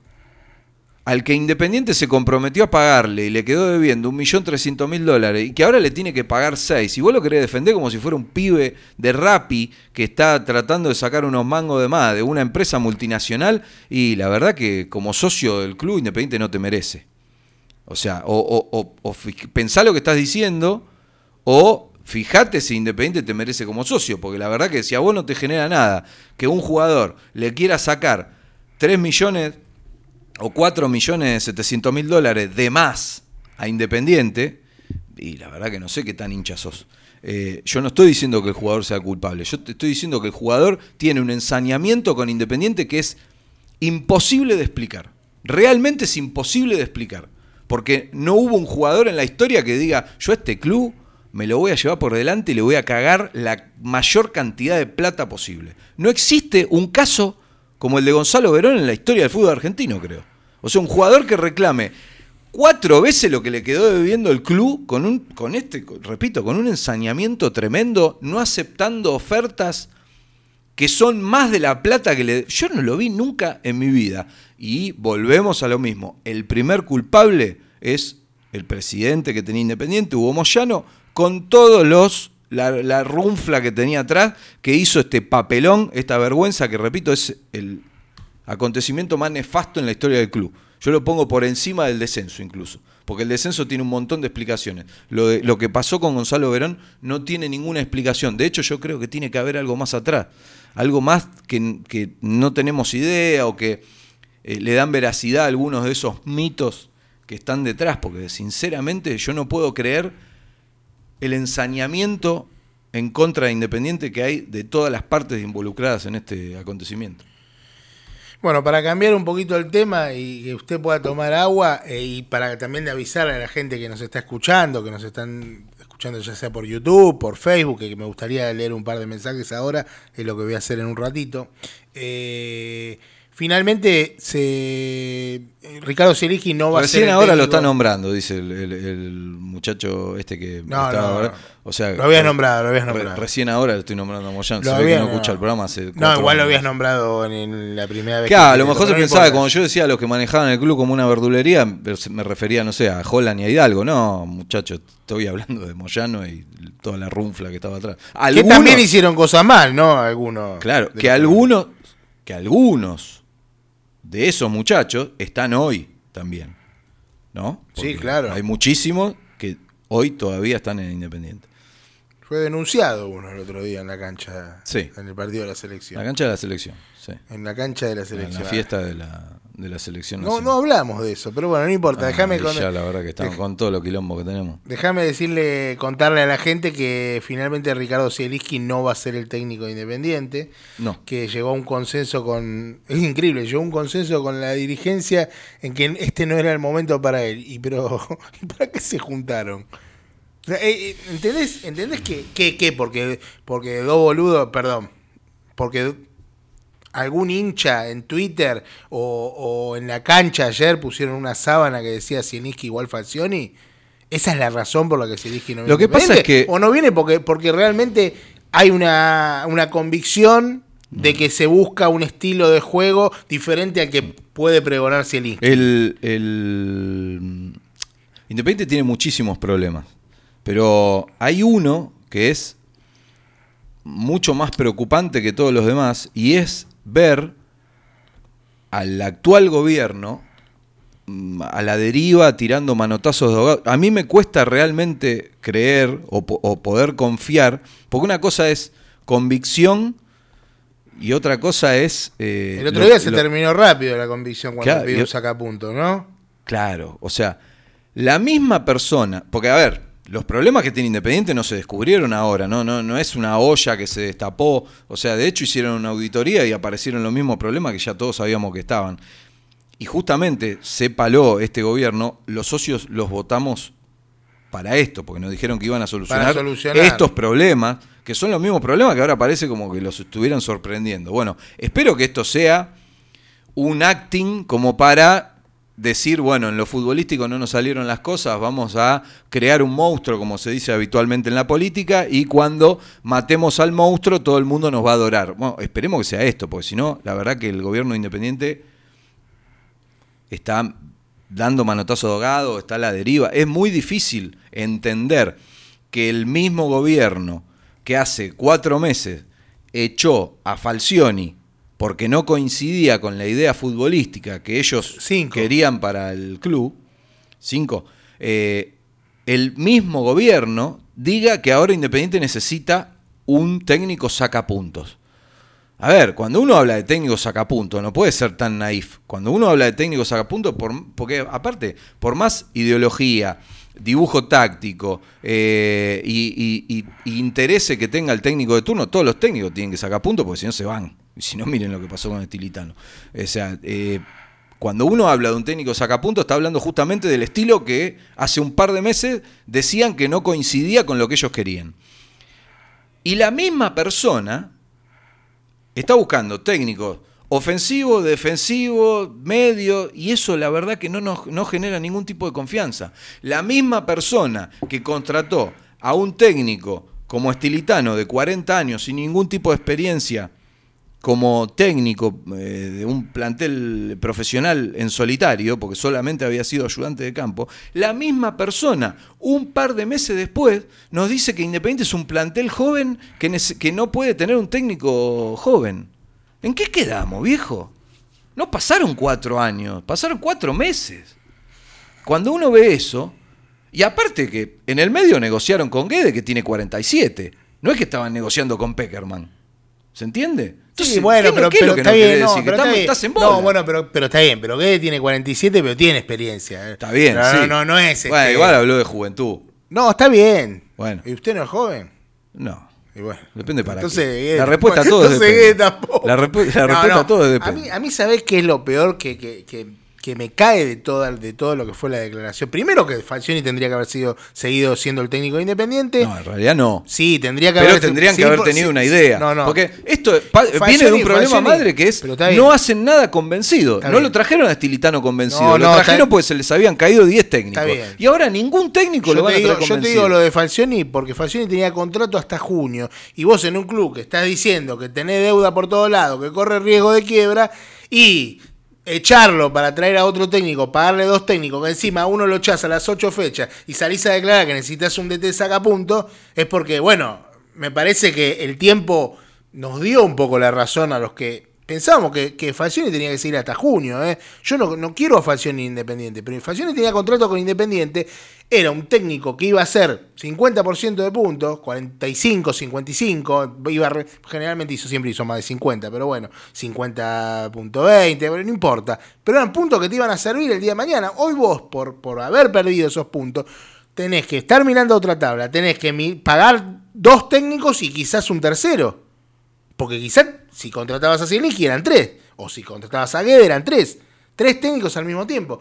al que Independiente se comprometió a pagarle y le quedó debiendo 1.300.000 dólares y que ahora le tiene que pagar 6, y vos lo querés defender como si fuera un pibe de Rappi que está tratando de sacar unos mangos de más de una empresa multinacional, y la verdad que como socio del club Independiente no te merece. O sea, o, o- o- o pensá lo que estás diciendo, o fíjate si Independiente te merece como socio, porque la verdad que si a vos no te genera nada que un jugador le quiera sacar 3 millones o 4 millones 700 mil dólares de más a Independiente, y la verdad que no sé qué tan hincha sos. Eh, yo no estoy diciendo que el jugador sea culpable, yo te estoy diciendo que el jugador tiene un ensañamiento con Independiente que es imposible de explicar. Realmente es imposible de explicar. Porque no hubo un jugador en la historia que diga, yo este club me lo voy a llevar por delante y le voy a cagar la mayor cantidad de plata posible. No existe un caso como el de Gonzalo Verón en la historia del fútbol argentino, creo. O sea, un jugador que reclame cuatro veces lo que le quedó debiendo el club con un, con este, repito, con un ensañamiento tremendo, no aceptando ofertas que son más de la plata que le... Yo no lo vi nunca en mi vida. Y volvemos a lo mismo. El primer culpable es el presidente que tenía Independiente, Hugo Moyano, con todos los... La, la runfla que tenía atrás, que hizo este papelón, esta vergüenza, que repito, es el acontecimiento más nefasto en la historia del club. Yo lo pongo por encima del descenso incluso, porque el descenso tiene un montón de explicaciones. Lo, que pasó con Gonzalo Verón no tiene ninguna explicación. De hecho, yo creo que tiene que haber algo más atrás, algo más que, que no tenemos idea o que eh, le dan veracidad a algunos de esos mitos que están detrás, porque sinceramente yo no puedo creer el ensañamiento en contra de Independiente que hay de todas las partes involucradas en este acontecimiento. Bueno, para cambiar un poquito el tema y que usted pueda tomar agua eh, y para también avisar a la gente que nos está escuchando, que nos están escuchando ya sea por YouTube, por Facebook, que me gustaría leer un par de mensajes ahora, es lo que voy a hacer en un ratito. Eh, finalmente se Ricardo Zielinski no va a ser Recién ahora lo está nombrando, dice el, el- el muchacho este que No, estaba no, ahora. O sea, Lo habías nombrado, lo habías nombrado. recién ahora lo estoy nombrando a Moyano. Lo Se ve que había- no escucha el programa hace No, igual lo habías nombrado en, en la primera vez. Claro, a lo mejor se pensaba cuando yo decía a los que manejaban el club como una verdulería, me refería, no sé, a Holland y a Hidalgo. No, muchachos, estoy hablando de Moyano y toda la runfla que estaba atrás. Que también hicieron cosas mal, ¿no? Algunos. Claro, que algunos, que algunos de esos muchachos están hoy también. ¿No? Sí, claro. Hay muchísimos que hoy todavía están en Independiente. Fue denunciado uno el otro día en la cancha. Sí. En el partido de la selección. La cancha de la selección, sí. En la cancha de la En selección. la fiesta de la, de la selección. No, no hablamos de eso, pero bueno, no importa. Ah, Déjame con- ya la verdad que estamos dej- con todo lo quilombo que tenemos. Déjame decirle, contarle a la gente que finalmente Ricardo Zielinski no va a ser el técnico de independiente. No. Que llegó a un consenso con. Es increíble, llegó a un consenso con la dirigencia en que este no era el momento para él. Y pero. ¿y ¿Para qué se juntaron? Eh, eh, ¿Entendés? ¿Entendés que, que, que? Porque, porque dos boludos, perdón. Porque algún hincha en Twitter o, o en la cancha ayer pusieron una sábana que decía Zielinski igual Falcioni. Esa es la razón por la que Zielinski no viene. Lo que pasa es que- O no viene porque, porque realmente hay una, una convicción de que se busca un estilo de juego diferente al que puede pregonar Zielinski. El, el Independiente tiene muchísimos problemas, pero hay uno que es mucho más preocupante que todos los demás y es ver al actual gobierno mm, a la deriva tirando manotazos de ahogado. A mí me cuesta realmente creer o, po- o poder confiar, porque una cosa es convicción y otra cosa es... eh, El otro lo- día se lo- terminó rápido la convicción cuando Claro, pidió un sacapunto, ¿no? Claro, o sea, la misma persona, porque a ver, los problemas que tiene Independiente no se descubrieron ahora, no, no, no es una olla que se destapó, o sea, de hecho hicieron una auditoría y aparecieron los mismos problemas que ya todos sabíamos que estaban. Y justamente se paló este gobierno, los socios los votamos para esto, porque nos dijeron que iban a solucionar, solucionar. estos problemas, que son los mismos problemas que ahora parece como que los estuvieran sorprendiendo. Bueno, espero que esto sea un acting como para decir, bueno, en lo futbolístico no nos salieron las cosas, vamos a crear un monstruo, como se dice habitualmente en la política, y cuando matemos al monstruo todo el mundo nos va a adorar. Bueno, esperemos que sea esto, porque si no, la verdad que el gobierno independiente está dando manotazo ahogado, está a la deriva. Es muy difícil entender que el mismo gobierno que hace cuatro meses echó a Falcioni porque no coincidía con la idea futbolística que ellos Cinco. querían para el club, cinco, eh, el mismo gobierno diga que ahora Independiente necesita un técnico sacapuntos. A ver, cuando uno habla de técnico sacapunto, no puede ser tan naif. Cuando uno habla de técnico sacapunto, por, porque aparte, por más ideología, dibujo táctico eh, y, y- y- y interese que tenga el técnico de turno, todos los técnicos tienen que sacar puntos porque si no se van. Si no, miren lo que pasó con el Tilitano. O sea, eh, cuando uno habla de un técnico sacapunto, está hablando justamente del estilo que hace un par de meses decían que no coincidía con lo que ellos querían. Y la misma persona está buscando técnicos ofensivos, defensivos, medio, y eso la verdad que no, nos, no genera ningún tipo de confianza. La misma persona que contrató a un técnico como Estilitano de 40 años sin ningún tipo de experiencia como técnico eh, de un plantel profesional en solitario, porque solamente había sido ayudante de campo, la misma persona, un par de meses después, nos dice que Independiente es un plantel joven que, que no puede tener un técnico joven. ¿En qué quedamos, viejo? No pasaron cuatro años, pasaron cuatro meses. Cuando uno ve eso, y aparte que en el medio negociaron con Guede, que tiene 47, no es que estaban negociando con Peckerman. ¿Se entiende? Entonces, sí, bueno, ¿qué no- pero, pero está bien, pero estás en bola. No, bueno, pero, pero está bien, pero Guede tiene 47, pero tiene experiencia. ¿eh? Está bien, no, sí. No, no, no es Bueno, este- igual habló de juventud. No, está bien. Bueno. ¿Y usted no es joven? No. Y bueno. Depende para Entonces, qué. Guede La respuesta a todo entonces depende. Guede tampoco. La, repu- la No, respuesta no. a todo A depende. mí, a mí ¿sabés qué es lo peor que, que, que- que me cae de, toda, de todo lo que fue la declaración. Primero que Falcioni tendría que haber sido seguido siendo el técnico independiente. No, en realidad no. Sí, tendría que Pero haber tendrían sí, que haber tenido sí, una idea. No, no. Porque esto Falcioni- viene de un problema Falcioni- madre que es pero no hacen nada convencido. Está No bien. lo trajeron a Stilitano convencido. No, lo no, trajeron porque se les habían caído 10 técnicos. Está bien. Y ahora ningún técnico lo Yo van te, a digo, traer yo te digo lo de Falcioni porque Falcioni tenía contrato hasta junio y vos en un club que estás diciendo que tenés deuda por todos lados, que corre riesgo de quiebra y echarlo para traer a otro técnico, pagarle dos técnicos, que encima uno lo echás a las ocho fechas y salís a declarar que necesitas un DT sacapunto, es porque, bueno, me parece que el tiempo nos dio un poco la razón a los que pensábamos que, que Falcioni tenía que seguir hasta junio. ¿eh? Yo no, no quiero a Falcioni Independiente, pero Falcioni tenía contrato con Independiente, era un técnico que iba a hacer 50% de puntos, 45, 55, iba a generalmente hizo siempre hizo más de 50, pero bueno, 50.20, pero no importa. Pero eran puntos que te iban a servir el día de mañana. Hoy vos, por, por haber perdido esos puntos, tenés que estar mirando otra tabla, tenés que pagar dos técnicos y quizás un tercero. Porque quizás si contratabas a Zielinski eran tres. O si contratabas a Guede eran tres. Tres técnicos al mismo tiempo.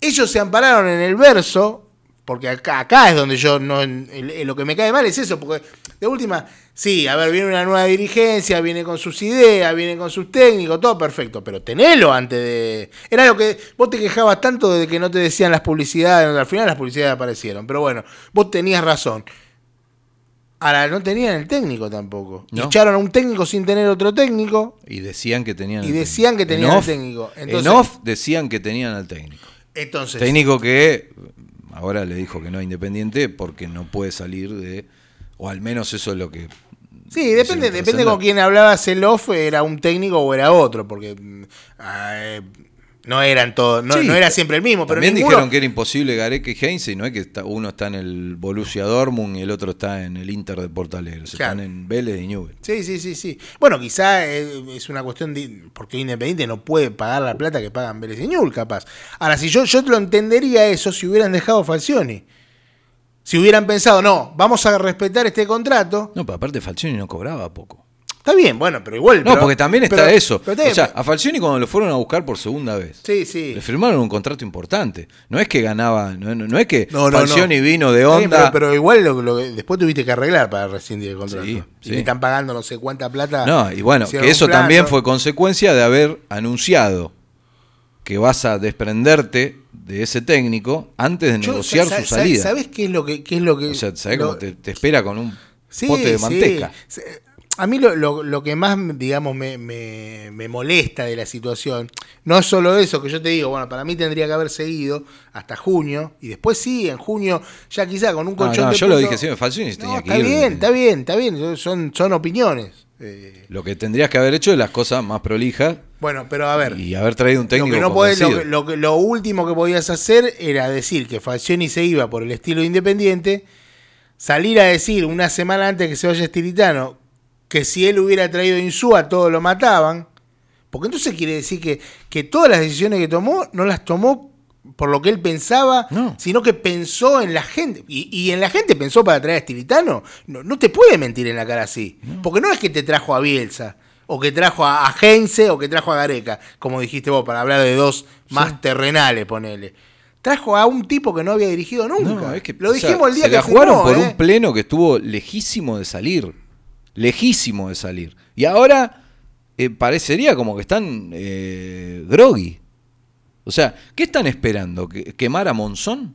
Ellos se ampararon en el verso. Porque acá, acá es donde yo no. lo que me cae mal es eso. Porque de última, sí, a ver, viene una nueva dirigencia, viene con sus ideas, viene con sus técnicos, todo perfecto. Pero tenelo antes de. Era lo que. Vos te quejabas tanto de que no te decían las publicidades. Al final las publicidades aparecieron. Pero bueno, vos tenías razón. Ahora no tenían el técnico tampoco. No. Echaron a un técnico sin tener otro técnico. Y decían que tenían Y el decían que tenían En el off- técnico. en Entonces- off decían que tenían al técnico. Entonces, Técnico que ahora le dijo que no es independiente porque no puede salir de. O al menos eso es lo que. sí, depende, depende con quién hablabas el off, era un técnico o era otro, porque mm, eh, no eran todos, no, Sí, no era siempre el mismo, pero También ninguno, dijeron que era imposible Gareca y Heinze, y no es que está- uno está en el Borussia Dortmund y el otro está en el Inter de Porto Alegre. Se Claro. Están en Vélez y Newell. Sí, sí, sí, sí. Bueno, quizá eh, es una cuestión de. Porque Independiente no puede pagar la plata que pagan Vélez y Ñul, capaz. Ahora, si yo, yo te lo entendería eso si hubieran dejado Falcioni. Si hubieran pensado, no, vamos a respetar este contrato. No, pero aparte Falcioni no cobraba poco. Está bien, bueno, pero igual. No, pero- porque también está pero- eso. pero o sea, a Falcioni cuando lo fueron a buscar por segunda vez, sí, sí. le firmaron un contrato importante. No es que ganaba, no, no- no es que No, Falcioni no. vino de onda. pero, pero igual lo, lo que- después tuviste que arreglar para rescindir el contrato. Sí, y sí. están pagando no sé cuánta plata. No, y bueno, que eso también fue consecuencia de haber anunciado que vas a desprenderte de ese técnico antes de Yo, negociar su sa- salida. ¿Sabes qué es lo que, qué es lo que O sea, ¿sabes lo- cómo te, te espera con un Sí, pote de sí. manteca? A mí lo, lo- lo que más, digamos, me, me- me molesta de la situación, no es solo eso, que yo te digo, bueno, para mí tendría que haber seguido hasta junio, y después sí, en junio, ya quizá con un No, colchón no, de yo lo dije siempre, Falcioni se No, tenía que está ir. bien, está bien, está bien, son, son opiniones. Eh, Lo que tendrías que haber hecho es las cosas más prolijas bueno, pero a ver, y haber traído un Lo técnico que no podés- lo, que- lo que- lo último que podías hacer era decir que Falcioni se iba por el estilo independiente, salir a decir una semana antes que se vaya Estilitano que si él hubiera traído Insúa todos lo mataban, porque entonces quiere decir que, que todas las decisiones que tomó no las tomó por lo que él pensaba, No. sino que pensó en la gente. Y, y en la gente pensó para traer a Estilitano. No, no te puede mentir en la cara así. Porque no es que te trajo a Bielsa, o que trajo a, a Heinze, o que trajo a Gareca, como dijiste vos, para hablar de dos más terrenales, ponele. Trajo a un tipo que no había dirigido nunca. Es que, Lo o sea, dijimos el día se que la jugaron por ¿eh? un pleno que estuvo lejísimo de salir. Lejísimo de salir. Y ahora eh, parecería como que están eh, groggy. O sea, ¿qué están esperando? ¿Que- ¿Quemar a Monzón?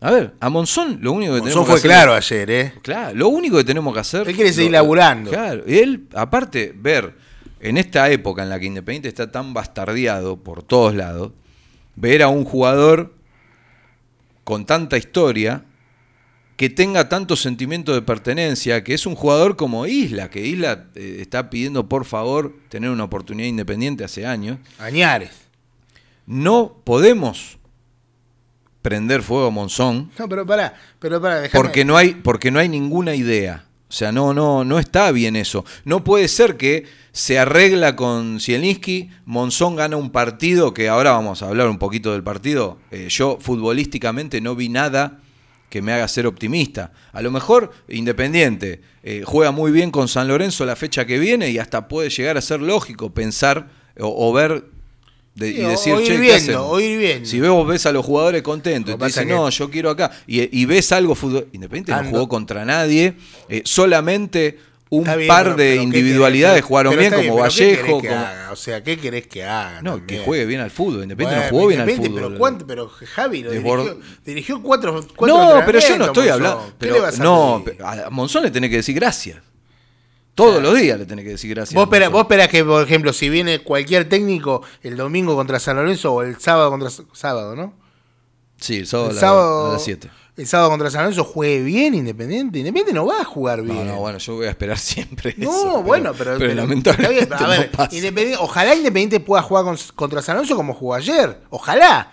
A ver, a Monzón lo único que Monzón tenemos fue que hacer. claro ayer, ¿eh? Claro, lo único que tenemos que hacer. Él quiere seguir lo- laburando. Claro, él, aparte, ver en esta época en la que Independiente está tan bastardeado por todos lados, ver a un jugador con tanta historia que tenga tanto sentimiento de pertenencia, que es un jugador como Isla, que Isla eh, está pidiendo por favor tener una oportunidad independiente hace años. Añares. No podemos prender fuego a Monzón No, pero pará, pero pará, déjame. porque no hay porque no hay ninguna idea. O sea, no no no está bien eso. No puede ser que se arregla con Zielinski, Monzón gana un partido que ahora vamos a hablar un poquito del partido. Eh, yo futbolísticamente no vi nada que me haga ser optimista. A lo mejor Independiente eh, juega muy bien con San Lorenzo la fecha que viene y hasta puede llegar a ser lógico pensar o, o ver de- Sí, y decir, o ir che, ¿qué viendo, hacemos?". o ir viendo. Si vos ves a los jugadores contentos y te dicen, no, yo quiero acá, y, y ves algo fútbol. Independiente no jugó contra nadie, eh, solamente un bien, par pero- de pero ¿qué individualidades querés? jugaron bien, como pero ¿qué querés Vallejo. como-? O sea, ¿qué querés que haga? No, que juegue bien al fútbol. Independiente Bueno, no jugó bien al fútbol. Pero, ¿cuánto? pero Javi lo Desbord- dirigió, dirigió cuatro, cuatro No, pero yo no estoy Monzón. hablando. ¿Qué pero le vas a no, pedir? pe- a Monzón le tenés que decir gracias. Todos los días le tenés que decir gracias. Vos esperás, vos esperás que, por ejemplo, si viene cualquier técnico el domingo contra San Lorenzo o el sábado contra sábado, ¿no? Sí, el sábado, El a sábado, a las 7. el sábado contra San Lorenzo juegue bien Independiente. Independiente no va a jugar bien. No, no, bueno, yo voy a esperar siempre. No, eso, bueno, pero, pero, pero- lamentablemente está bien, a ver, no pasa. Independiente- ojalá Independiente pueda jugar con- contra San Lorenzo como jugó ayer. Ojalá.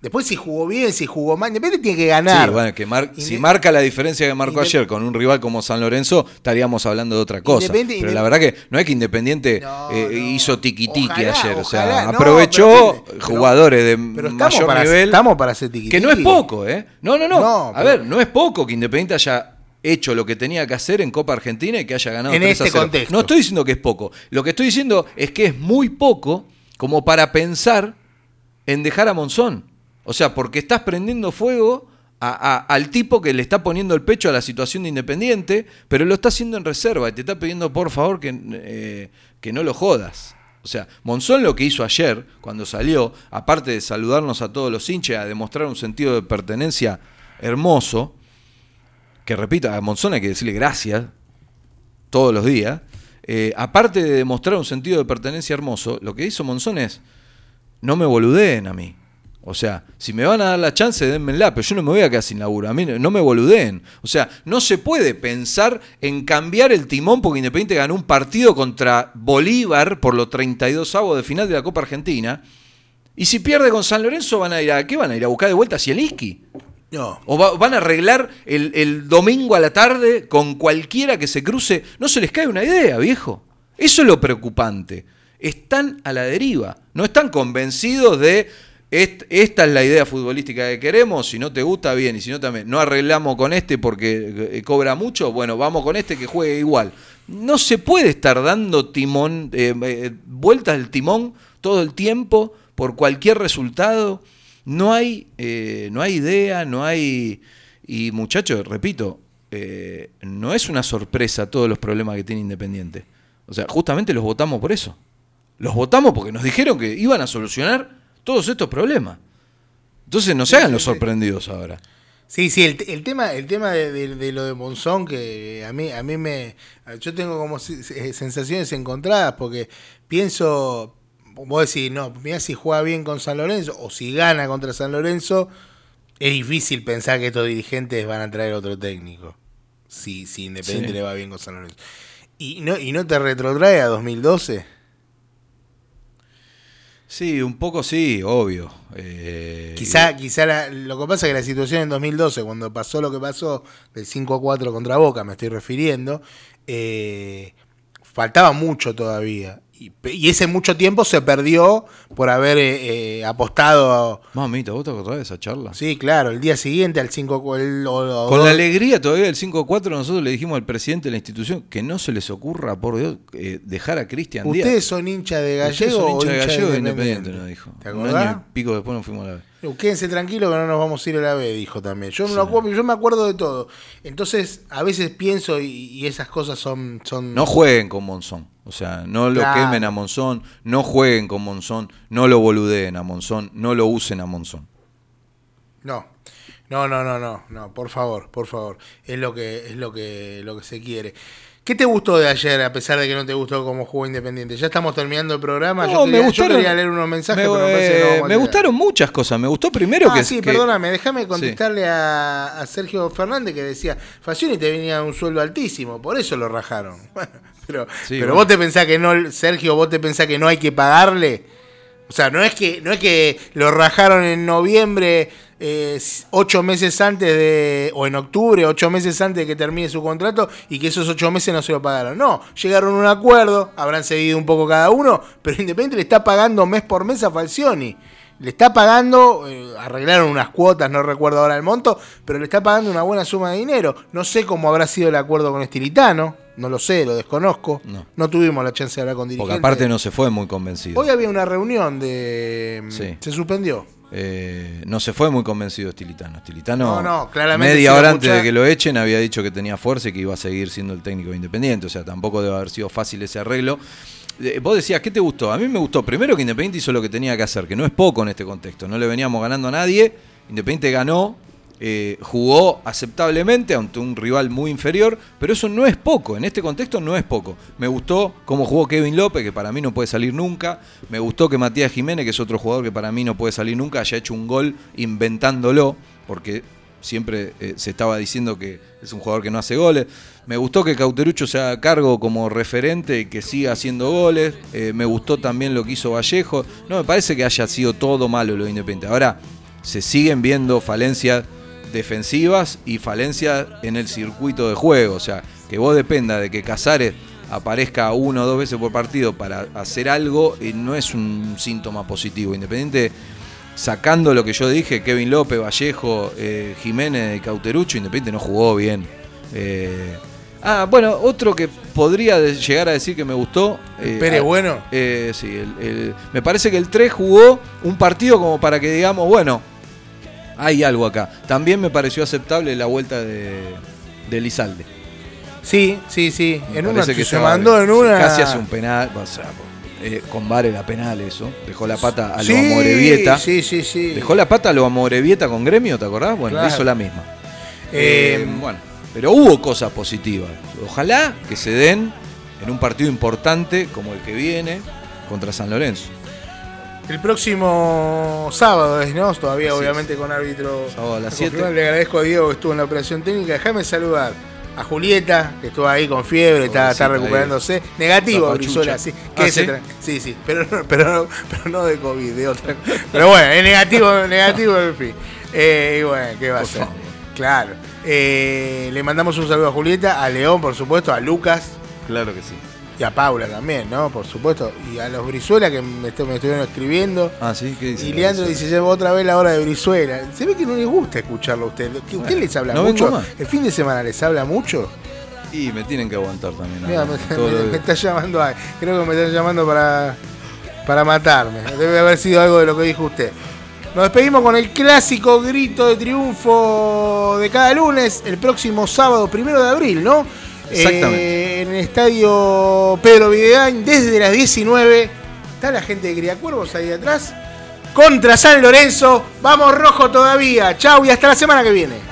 Después si jugó bien, si jugó mal, Independiente tiene que ganar. Sí, bueno, que mar- Inde- si marca la diferencia que marcó ayer con un rival como San Lorenzo, estaríamos hablando de otra cosa. Pero la verdad que no es que Independiente No, eh, no. hizo tiquitiqui Ojalá, ayer. O sea. No, aprovechó pero- jugadores de pero mayor para- nivel. estamos para hacer tiquitiqui. Que no es poco, ¿eh? No, no, no. A ver, no es poco que Independiente haya hecho lo que tenía que hacer en Copa Argentina y que haya ganado En 3 a este 0. contexto. No estoy diciendo que es poco. Lo que estoy diciendo es que es muy poco como para pensar en dejar a Monzón. O sea, porque estás prendiendo fuego al tipo que le está poniendo el pecho a la situación de Independiente, pero lo está haciendo en reserva y te está pidiendo por favor que, eh, que no lo jodas. O sea, Monzón lo que hizo ayer, cuando salió, aparte de saludarnos a todos los hinchas, a demostrar un sentido de pertenencia hermoso, que repito, a Monzón hay que decirle gracias todos los días, eh, aparte de demostrar un sentido de pertenencia hermoso, lo que hizo Monzón es, no me boludeen a mí. O sea, si me van a dar la chance, denmela, pero yo no me voy a quedar sin laburo. A mí no me boludeen. O sea, no se puede pensar en cambiar el timón porque Independiente ganó un partido contra Bolívar por los 32 avos de final de la Copa Argentina. Y si pierde con San Lorenzo, van a ir a ¿qué van a ir a buscar de vuelta a Zielinski? No. ¿O va- van a arreglar el, el domingo a la tarde con cualquiera que se cruce? No se les cae una idea, viejo. Eso es lo preocupante. Están a la deriva. No están convencidos de "Est- esta es la idea futbolística que queremos. Si no te gusta, bien. Y si no, también. No arreglamos con este porque eh, cobra mucho. Bueno, vamos con este que juegue igual. No se puede estar dando timón, eh, eh, vueltas del timón todo el tiempo por cualquier resultado. No hay, no hay idea, no hay... Y muchachos, repito, no es una sorpresa todos los problemas que tiene Independiente. O sea, justamente los votamos por eso. Los votamos porque nos dijeron que iban a solucionar todos estos problemas. Entonces no se hagan los sorprendidos ahora. Sí, sí, el, el tema, el tema de, de- de lo de Monzón, que a mí, a mí me. Yo tengo como se- se- sensaciones encontradas, porque pienso. Vos decís, no, mira si juega bien con San Lorenzo, o si gana contra San Lorenzo, es difícil pensar que estos dirigentes van a traer otro técnico. Si, si Independiente Sí. le va bien con San Lorenzo. ¿Y no, ¿Y no te retrotrae a 2012? Sí, un poco sí, obvio. Eh, Quizá, quizá la- lo que pasa es que la situación en 2012, cuando pasó lo que pasó del 5 a 4 contra Boca, me estoy refiriendo, eh, faltaba mucho todavía. Y, ese mucho tiempo se perdió por haber eh, eh, apostado. Mamita, ¿vos te acordás de esa charla? Sí, claro, el día siguiente al 5 cu- el- o- o Con dos- la alegría todavía del 5-4 nosotros le dijimos al presidente de la institución que no se les ocurra, por Dios, eh, dejar a Cristian Díaz. ¿Ustedes son hinchas de gallego son o hincha de gallego de independiente, nos dijo. ¿Te Un acordás? año y pico después nos fuimos a la. Uh, Quédense tranquilos que no nos vamos a ir a la B, dijo también. Yo, me lo acuerdo- yo me acuerdo de todo. Entonces, a veces pienso y, y esas cosas son... son No jueguen con Monzón. O sea, no lo Claro. quemen a Monzón, no jueguen con Monzón, no lo boludeen a Monzón, no lo usen a Monzón. No, no, no, no, no, no, por favor, por favor. Es lo que, es lo que, lo que se quiere. ¿Qué te gustó de ayer, a pesar de que no te gustó como jugó Independiente? Ya estamos terminando el programa. No, yo, quería, me gustaron, yo quería leer unos mensajes, me, pero me parece no eh, vamos a me gustaron muchas cosas. Me gustó primero Ah, que. sí, que- perdóname, déjame contestarle a, a Sergio Fernández que decía, Facioni te venía un sueldo altísimo, por eso lo rajaron. Bueno, pero Sí, pero bueno. vos te pensás que no, Sergio, vos te pensás que no hay que pagarle. O sea, no es que, no es que lo rajaron en noviembre, eh, ocho meses antes de, o en octubre, ocho meses antes de que termine su contrato, y que esos ocho meses no se lo pagaron. No, llegaron a un acuerdo, habrán cedido un poco cada uno, pero Independiente le está pagando mes por mes a Falcioni. Le está pagando, eh, arreglaron unas cuotas, no recuerdo ahora el monto, pero le está pagando una buena suma de dinero. No sé cómo habrá sido el acuerdo con Estilitano, no lo sé, lo desconozco. No. No, tuvimos la chance de hablar con Porque dirigentes. aparte no se fue muy convencido. Hoy había una reunión de... Sí. Se suspendió. Eh, no se fue muy convencido Estilitano. No, Estilitano, no, claramente media hora antes de que lo echen, había dicho que tenía fuerza y que iba a seguir siendo el técnico de independiente. O sea, tampoco debe haber sido fácil ese arreglo. Eh, Vos decías, ¿qué te gustó? A mí me gustó. Primero que Independiente hizo lo que tenía que hacer, que no es poco en este contexto. No le veníamos ganando a nadie. Independiente ganó, eh, jugó aceptablemente ante un rival muy inferior, pero eso no es poco. En este contexto no es poco. Me gustó cómo jugó Kevin López, que para mí no puede salir nunca. Me gustó que Matías Jiménez, que es otro jugador que para mí no puede salir nunca, haya hecho un gol inventándolo, porque siempre eh, se estaba diciendo que es un jugador que no hace goles. Me gustó que Cauterucho se haga cargo como referente y que siga haciendo goles. Eh, me gustó también lo que hizo Vallejo. No me parece que haya sido todo malo lo de Independiente. Ahora, se siguen viendo falencias defensivas y falencias en el circuito de juego. O sea, que vos dependa de que Casares aparezca una o dos veces por partido para hacer algo, eh, no es un síntoma positivo. Independiente, sacando lo que yo dije, Kevin López, Vallejo, eh, Jiménez Cauterucho, Independiente no jugó bien. Ah, bueno, otro que podría llegar a decir que me gustó. eh, Pérez ah, Bueno. eh, sí, el- el- me parece que el 3 jugó un partido como para que digamos, bueno, hay algo acá. También me pareció aceptable la vuelta de, de Lizalde. Sí, sí, sí. Me En una parece se mandó en una... Casi hace un penal. o sea, eh, con VAR era penal eso. Dejó la pata a lo Sí, Amorebieta. Sí, sí, sí. Dejó la pata a lo Amorebieta con gremio, ¿te acordás? Bueno, Claro. hizo la misma. Eh, Eh, bueno, pero hubo cosas positivas. Ojalá que se den en un partido importante como el que viene contra San Lorenzo. El próximo sábado es, ¿no? Todavía, Así obviamente, con árbitro. Sábado a las confirmado. 7. Le agradezco a Diego que estuvo en la operación técnica. Déjame saludar a Julieta, que estuvo ahí con fiebre, está, recuperándose. Negativo, Brizuela, sí. ¿Ah, sí? sí, sí, pero no, pero, no, pero no de COVID, de otra. Pero bueno, es negativo, negativo en fin. Eh, y bueno, ¿qué va a ser? Claro. Eh, le mandamos un saludo a Julieta, a León, por supuesto, a Lucas. Claro que sí. Y a Paula también, ¿no? Por supuesto. Y a los Brizuela que me, estu- me estuvieron escribiendo. Ah, sí, ¿qué dice? Y Leandro dice, llevo otra vez la hora de Brizuela. Se ve que no les gusta escucharlo a usted. ¿Que ¿Usted les habla no mucho? más. ¿El fin de semana les habla mucho? Y me tienen que aguantar también. Mira, me, me está llamando a- Creo que me están llamando para, para matarme. Debe haber sido algo de lo que dijo usted. Nos despedimos con el clásico grito de triunfo de cada lunes, el próximo sábado, primero de abril, ¿no? Exactamente. Eh, en el estadio Pedro Videgain, desde las 19. Está la gente de Criacuervos ahí atrás. Contra San Lorenzo. Vamos rojo todavía. Chau y hasta la semana que viene.